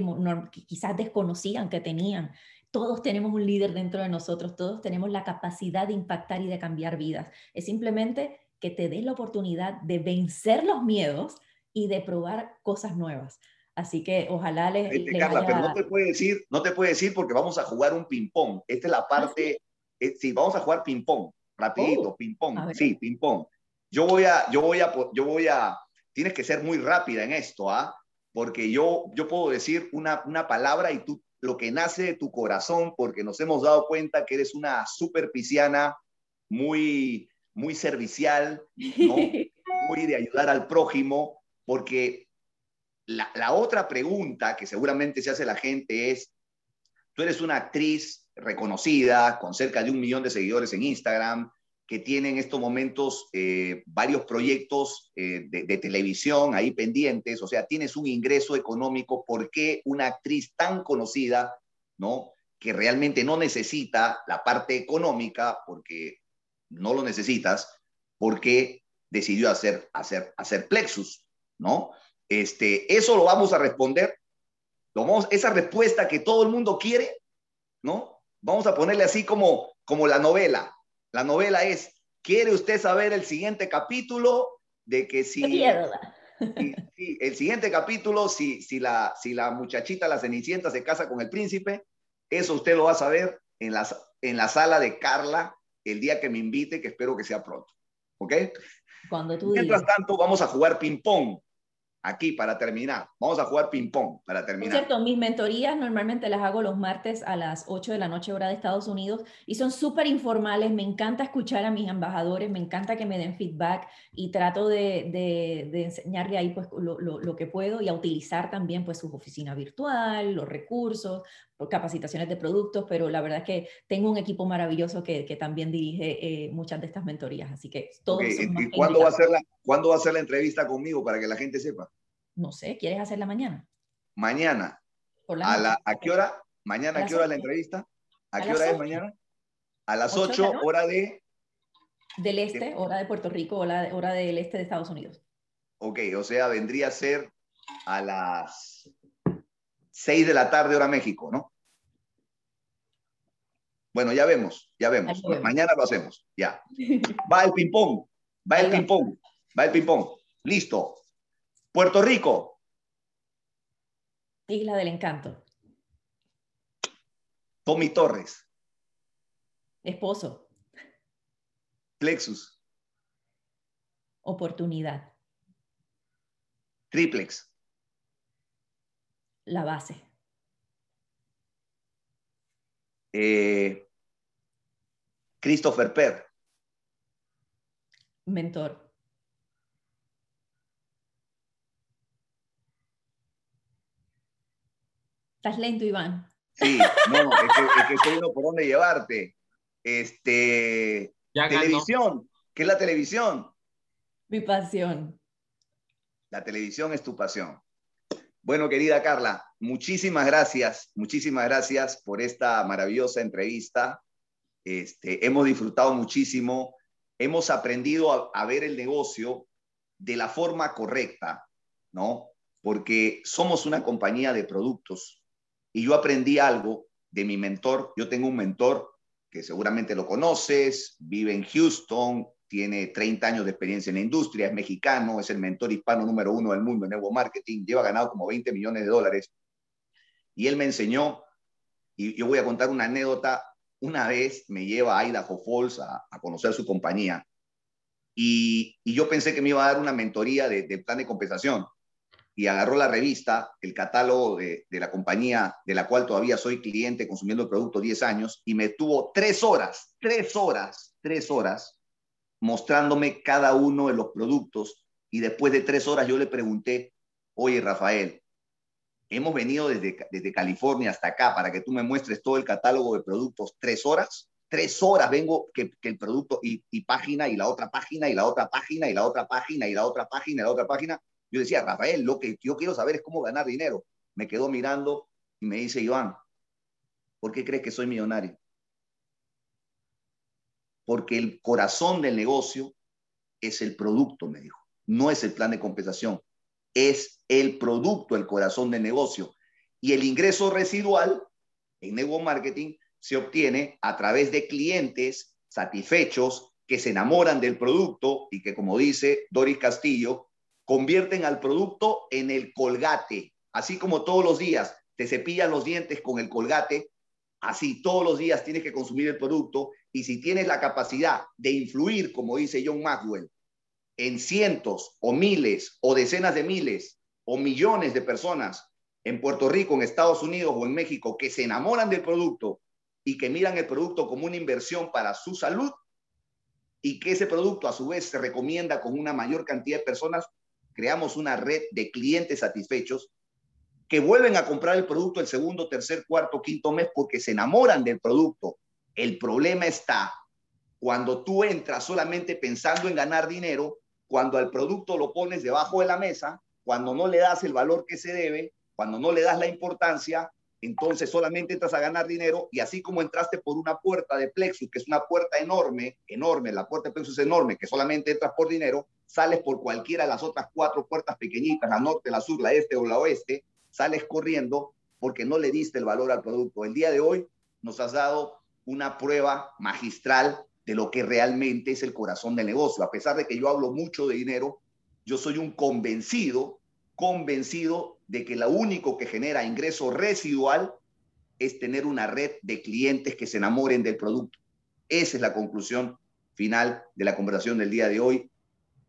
que quizás desconocían que tenían todos tenemos un líder dentro de nosotros, todos tenemos la capacidad de impactar y de cambiar vidas. Es simplemente que te des la oportunidad de vencer los miedos y de probar cosas nuevas. Así que ojalá les, Carla, pero no te puede decir, no te puede decir porque vamos a jugar un ping pong. Esta es la ¿Ah, parte, eh, sí? vamos a jugar ping pong, rapidito, oh, ping pong, sí, ping pong. Yo voy a, yo voy a, yo voy a, tienes que ser muy rápida en esto, ¿ah? Porque yo, yo puedo decir una, una palabra y tú lo que nace de tu corazón, porque nos hemos dado cuenta que eres una super pisciana, muy, muy servicial, muy de ayudar al prójimo, porque la, la otra pregunta que seguramente se hace la gente es, tú eres una actriz reconocida, con cerca de un millón de seguidores en Instagram, que tiene en estos momentos eh, varios proyectos eh, de, televisión ahí pendientes, o sea, tienes un ingreso económico, ¿por qué una actriz tan conocida, ¿no? Que realmente no necesita la parte económica, porque no lo necesitas, porque decidió hacer, hacer, hacer plexus, ¿no? Este, eso lo vamos a responder, lo esa respuesta que todo el mundo quiere, ¿no? Vamos a ponerle así como, como la novela, la novela es, ¿quiere usted saber el siguiente capítulo? De que si... el siguiente capítulo, si, si, la, si la muchachita, la cenicienta, se casa con el príncipe, eso usted lo va a saber en la, en la sala de Carla el día que me invite, que espero que sea pronto. ¿Ok? Cuando tú Mientras tanto, vamos a jugar ping-pong aquí para terminar. Vamos a jugar ping-pong para terminar. Es cierto, mis mentorías normalmente las hago los martes a las 8 de la noche hora de Estados Unidos y son súper informales. Me encanta escuchar a mis embajadores, me encanta que me den feedback y trato de, de, de enseñarle ahí pues lo, lo, lo, que puedo y a utilizar también pues su oficina virtual, los recursos, capacitaciones de productos, pero la verdad es que tengo un equipo maravilloso que, que también dirige eh, muchas de estas mentorías, así que todos okay. ¿Y cuándo va, a ser la, cuándo va a ser la entrevista conmigo para que la gente sepa? No sé, ¿quieres hacerla mañana? Mañana. ¿A, la, ¿A qué hora? ¿Mañana a, qué hora la entrevista? ¿A, qué hora es mañana? A las 8, hora de... Del este, hora de Puerto Rico, hora, hora del este de Estados Unidos. Ok, o sea, vendría a ser a las 6 de la tarde, hora México, ¿no? Bueno, ya vemos, ya vemos. Mañana lo hacemos, ya. Va el ping-pong, va el ping-pong, va el ping-pong. Listo. Puerto Rico. Isla del Encanto. Tommy Torres. Esposo. Plexus. Oportunidad. Triplex. La base. Eh, Christopher Per. Mentor. Estás lento, Iván. Sí, no, es que, es que estoy viendo por dónde llevarte. Este, televisión, ¿qué es la televisión? Mi pasión. La televisión es tu pasión. Bueno, querida Carla, muchísimas gracias, muchísimas gracias por esta maravillosa entrevista. Este, hemos disfrutado muchísimo, hemos aprendido a, a ver el negocio de la forma correcta, ¿no? Porque somos una compañía de productos, y yo aprendí algo de mi mentor. Yo tengo un mentor que seguramente lo conoces, vive en Houston, tiene 30 años de experiencia en la industria, es mexicano, es el mentor hispano número uno del mundo en nuevo marketing, lleva ganado como 20 millones de dólares. Y él me enseñó, y yo voy a contar una anécdota, una vez me lleva a Idaho Falls a, a conocer su compañía, y, y, yo pensé que me iba a dar una mentoría de, de plan de compensación y agarró la revista, el catálogo de, de, la compañía de la cual todavía soy cliente consumiendo el producto 10 años, y me tuvo tres horas, tres horas, tres horas, mostrándome cada uno de los productos. Y después de tres horas yo le pregunté, oye Rafael, hemos venido desde, desde California hasta acá para que tú me muestres todo el catálogo de productos tres horas. Tres horas vengo que, el producto y, y página y la otra página y la otra página y la otra página y la otra página y la otra página yo decía, Rafael, lo que yo quiero saber es cómo ganar dinero. Me quedó mirando y me dice, Iván, ¿por qué crees que soy millonario? Porque el corazón del negocio es el producto, me dijo. No es el plan de compensación, es el producto, el corazón del negocio. Y el ingreso residual en Network Marketing se obtiene a través de clientes satisfechos que se enamoran del producto y que, como dice Doris Castillo, convierten al producto en el colgate. Así como todos los días te cepillan los dientes con el colgate, así todos los días tienes que consumir el producto y si tienes la capacidad de influir, como dice John Maxwell, en cientos o miles o decenas de miles o millones de personas en Puerto Rico, en Estados Unidos o en México que se enamoran del producto y que miran el producto como una inversión para su salud y que ese producto a su vez se recomienda con una mayor cantidad de personas, creamos una red de clientes satisfechos que vuelven a comprar el producto el segundo, tercer, cuarto, quinto mes porque se enamoran del producto. El problema está cuando tú entras solamente pensando en ganar dinero, cuando al producto lo pones debajo de la mesa, cuando no le das el valor que se debe, cuando no le das la importancia, entonces solamente entras a ganar dinero y así como entraste por una puerta de Plexus, que es una puerta enorme, enorme, la puerta de Plexus es enorme, que solamente entras por dinero, sales por cualquiera de las otras cuatro puertas pequeñitas, la norte, la sur, la este o la oeste, sales corriendo porque no le diste el valor al producto. El día de hoy nos has dado una prueba magistral de lo que realmente es el corazón del negocio. A pesar de que yo hablo mucho de dinero, yo soy un convencido, convencido de que lo único que genera ingreso residual es tener una red de clientes que se enamoren del producto. Esa es la conclusión final de la conversación del día de hoy.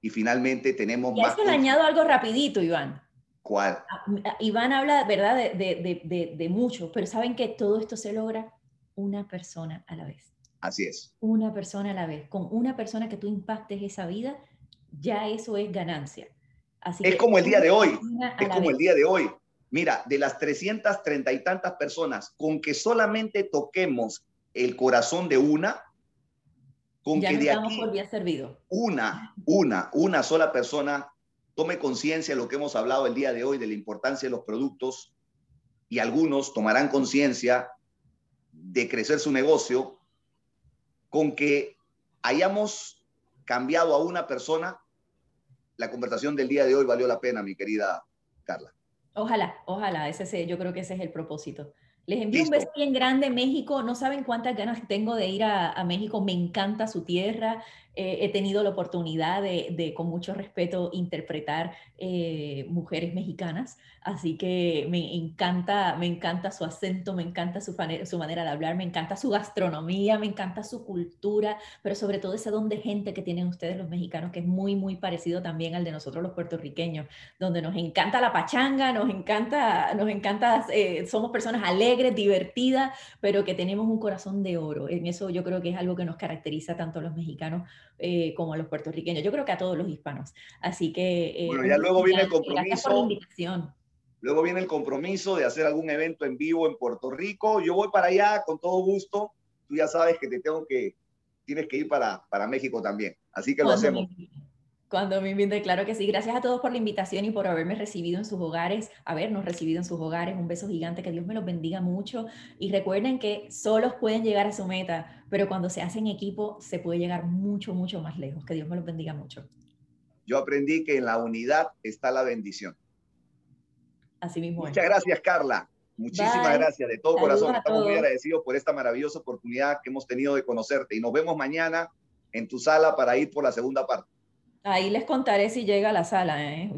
Y finalmente tenemos y más... le añado algo rapidito, Iván. ¿Cuál? Ah, ah, Iván habla, ¿verdad?, de, de, de, de mucho, pero ¿saben que todo esto se logra una persona a la vez? Así es. Una persona a la vez. Con una persona que tú impactes esa vida, ya eso es ganancia. Así es como el día de hoy. Es como el día de hoy. Mira, de las 330 y tantas personas, con que solamente toquemos el corazón de una, con que de aquí servido. una, una, una sola persona tome conciencia de lo que hemos hablado el día de hoy, de la importancia de los productos, y algunos tomarán conciencia de crecer su negocio, con que hayamos cambiado a una persona, la conversación del día de hoy valió la pena, mi querida Carla. Ojalá, ojalá, ese, yo creo que ese es el propósito. Les envío un beso bien grande, México. No saben cuántas ganas tengo de ir a, a México. Me encanta su tierra. Eh, he tenido la oportunidad de, con mucho respeto, interpretar eh, mujeres mexicanas, así que me encanta, me encanta su acento, me encanta su, su, manera de hablar, me encanta su gastronomía, me encanta su cultura, pero sobre todo ese don de gente que tienen ustedes los mexicanos, que es muy, muy parecido también al de nosotros los puertorriqueños, donde nos encanta la pachanga, nos encanta, nos encanta, eh, somos personas alegres, divertidas, pero que tenemos un corazón de oro. En eso yo creo que es algo que nos caracteriza tanto a los mexicanos eh, como a los puertorriqueños, yo creo que a todos los hispanos. Así que... Eh, bueno, ya luego viene el compromiso. invitación. Luego viene el compromiso de hacer algún evento en vivo en Puerto Rico. Yo voy para allá con todo gusto. Tú ya sabes que te tengo que, tienes que ir para, para México también. Así que lo hacemos. Cuando me invite, claro que sí. Gracias a todos por la invitación y por haberme recibido en sus hogares, habernos recibido en sus hogares. Un beso gigante, que Dios me los bendiga mucho. Y recuerden que solos pueden llegar a su meta, pero cuando se hace en equipo se puede llegar mucho, mucho más lejos. Que Dios me los bendiga mucho. Yo aprendí que en la unidad está la bendición. Así mismo. Muchas gracias, Carla. Muchísimas gracias de todo corazón. Estamos muy agradecidos por esta maravillosa oportunidad que hemos tenido de conocerte. Y nos vemos mañana en tu sala para ir por la segunda parte. Ahí les contaré si llega a la sala. ¿eh?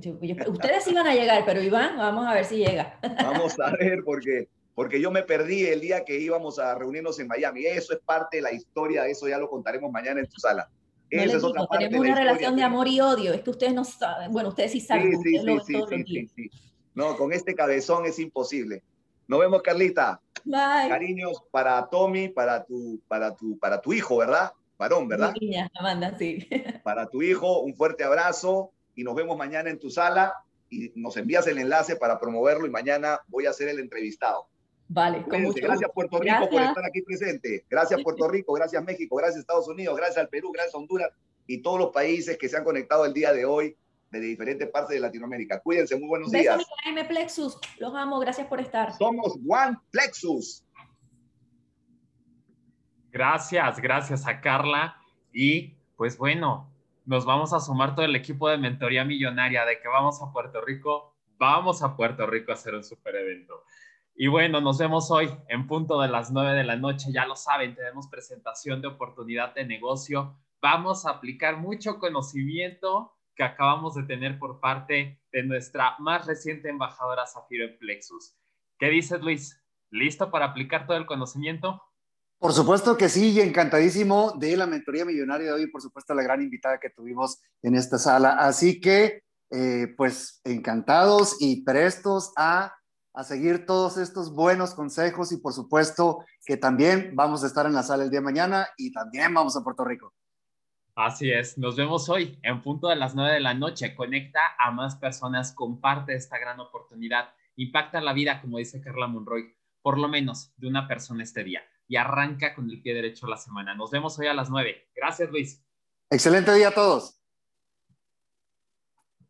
Ustedes iban a llegar, pero Iván, vamos a ver si llega. Vamos a ver, porque, porque yo me perdí el día que íbamos a reunirnos en Miami. Eso es parte de la historia, eso ya lo contaremos mañana en tu sala. es otra parte tenemos una relación de amor y odio. Es que ustedes no saben, bueno, ustedes sí saben. Sí, sí, sí, sí, No, con este cabezón es imposible. Nos vemos, Carlita. Bye. Cariños para Tommy, para tu, para tu, para tu hijo, ¿verdad? Varón, ¿verdad? Niña, Amanda, sí. Para tu hijo, un fuerte abrazo y nos vemos mañana en tu sala y nos envías el enlace para promoverlo y mañana voy a ser el entrevistado. Vale, con mucho Gracias Puerto Rico por estar aquí presente. Gracias Puerto Rico, gracias México, gracias Estados Unidos, gracias al Perú, gracias Honduras y todos los países que se han conectado el día de hoy desde diferentes partes de Latinoamérica. Cuídense, muy buenos días. Besos, Plexus. Los amo, gracias por estar. Somos One Plexus. Gracias, gracias a Carla. Y pues bueno, nos vamos a sumar todo el equipo de Mentoría Millonaria de que vamos a Puerto Rico. Vamos a Puerto Rico a hacer un super evento. Y bueno, nos vemos hoy en punto de las 9 de la noche. Ya lo saben, tenemos presentación de oportunidad de negocio. Vamos a aplicar mucho conocimiento que acabamos de tener por parte de nuestra más reciente embajadora Zafiro en Plexus. ¿Qué dices, Luis? ¿Listo para aplicar todo el conocimiento? Por supuesto que sí, y encantadísimo de la mentoría millonaria de hoy, por supuesto, la gran invitada que tuvimos en esta sala. Así que, eh, pues, encantados y prestos a, a seguir todos estos buenos consejos y, por supuesto, que también vamos a estar en la sala el día de mañana y también vamos a Puerto Rico. Así es, nos vemos hoy en punto de las nueve de la noche. Conecta a más personas, comparte esta gran oportunidad, impacta la vida, como dice Carla Monroy por lo menos, de una persona este día. Y arranca con el pie derecho la semana. Nos vemos hoy a las 9. Gracias, Luis. Excelente día a todos.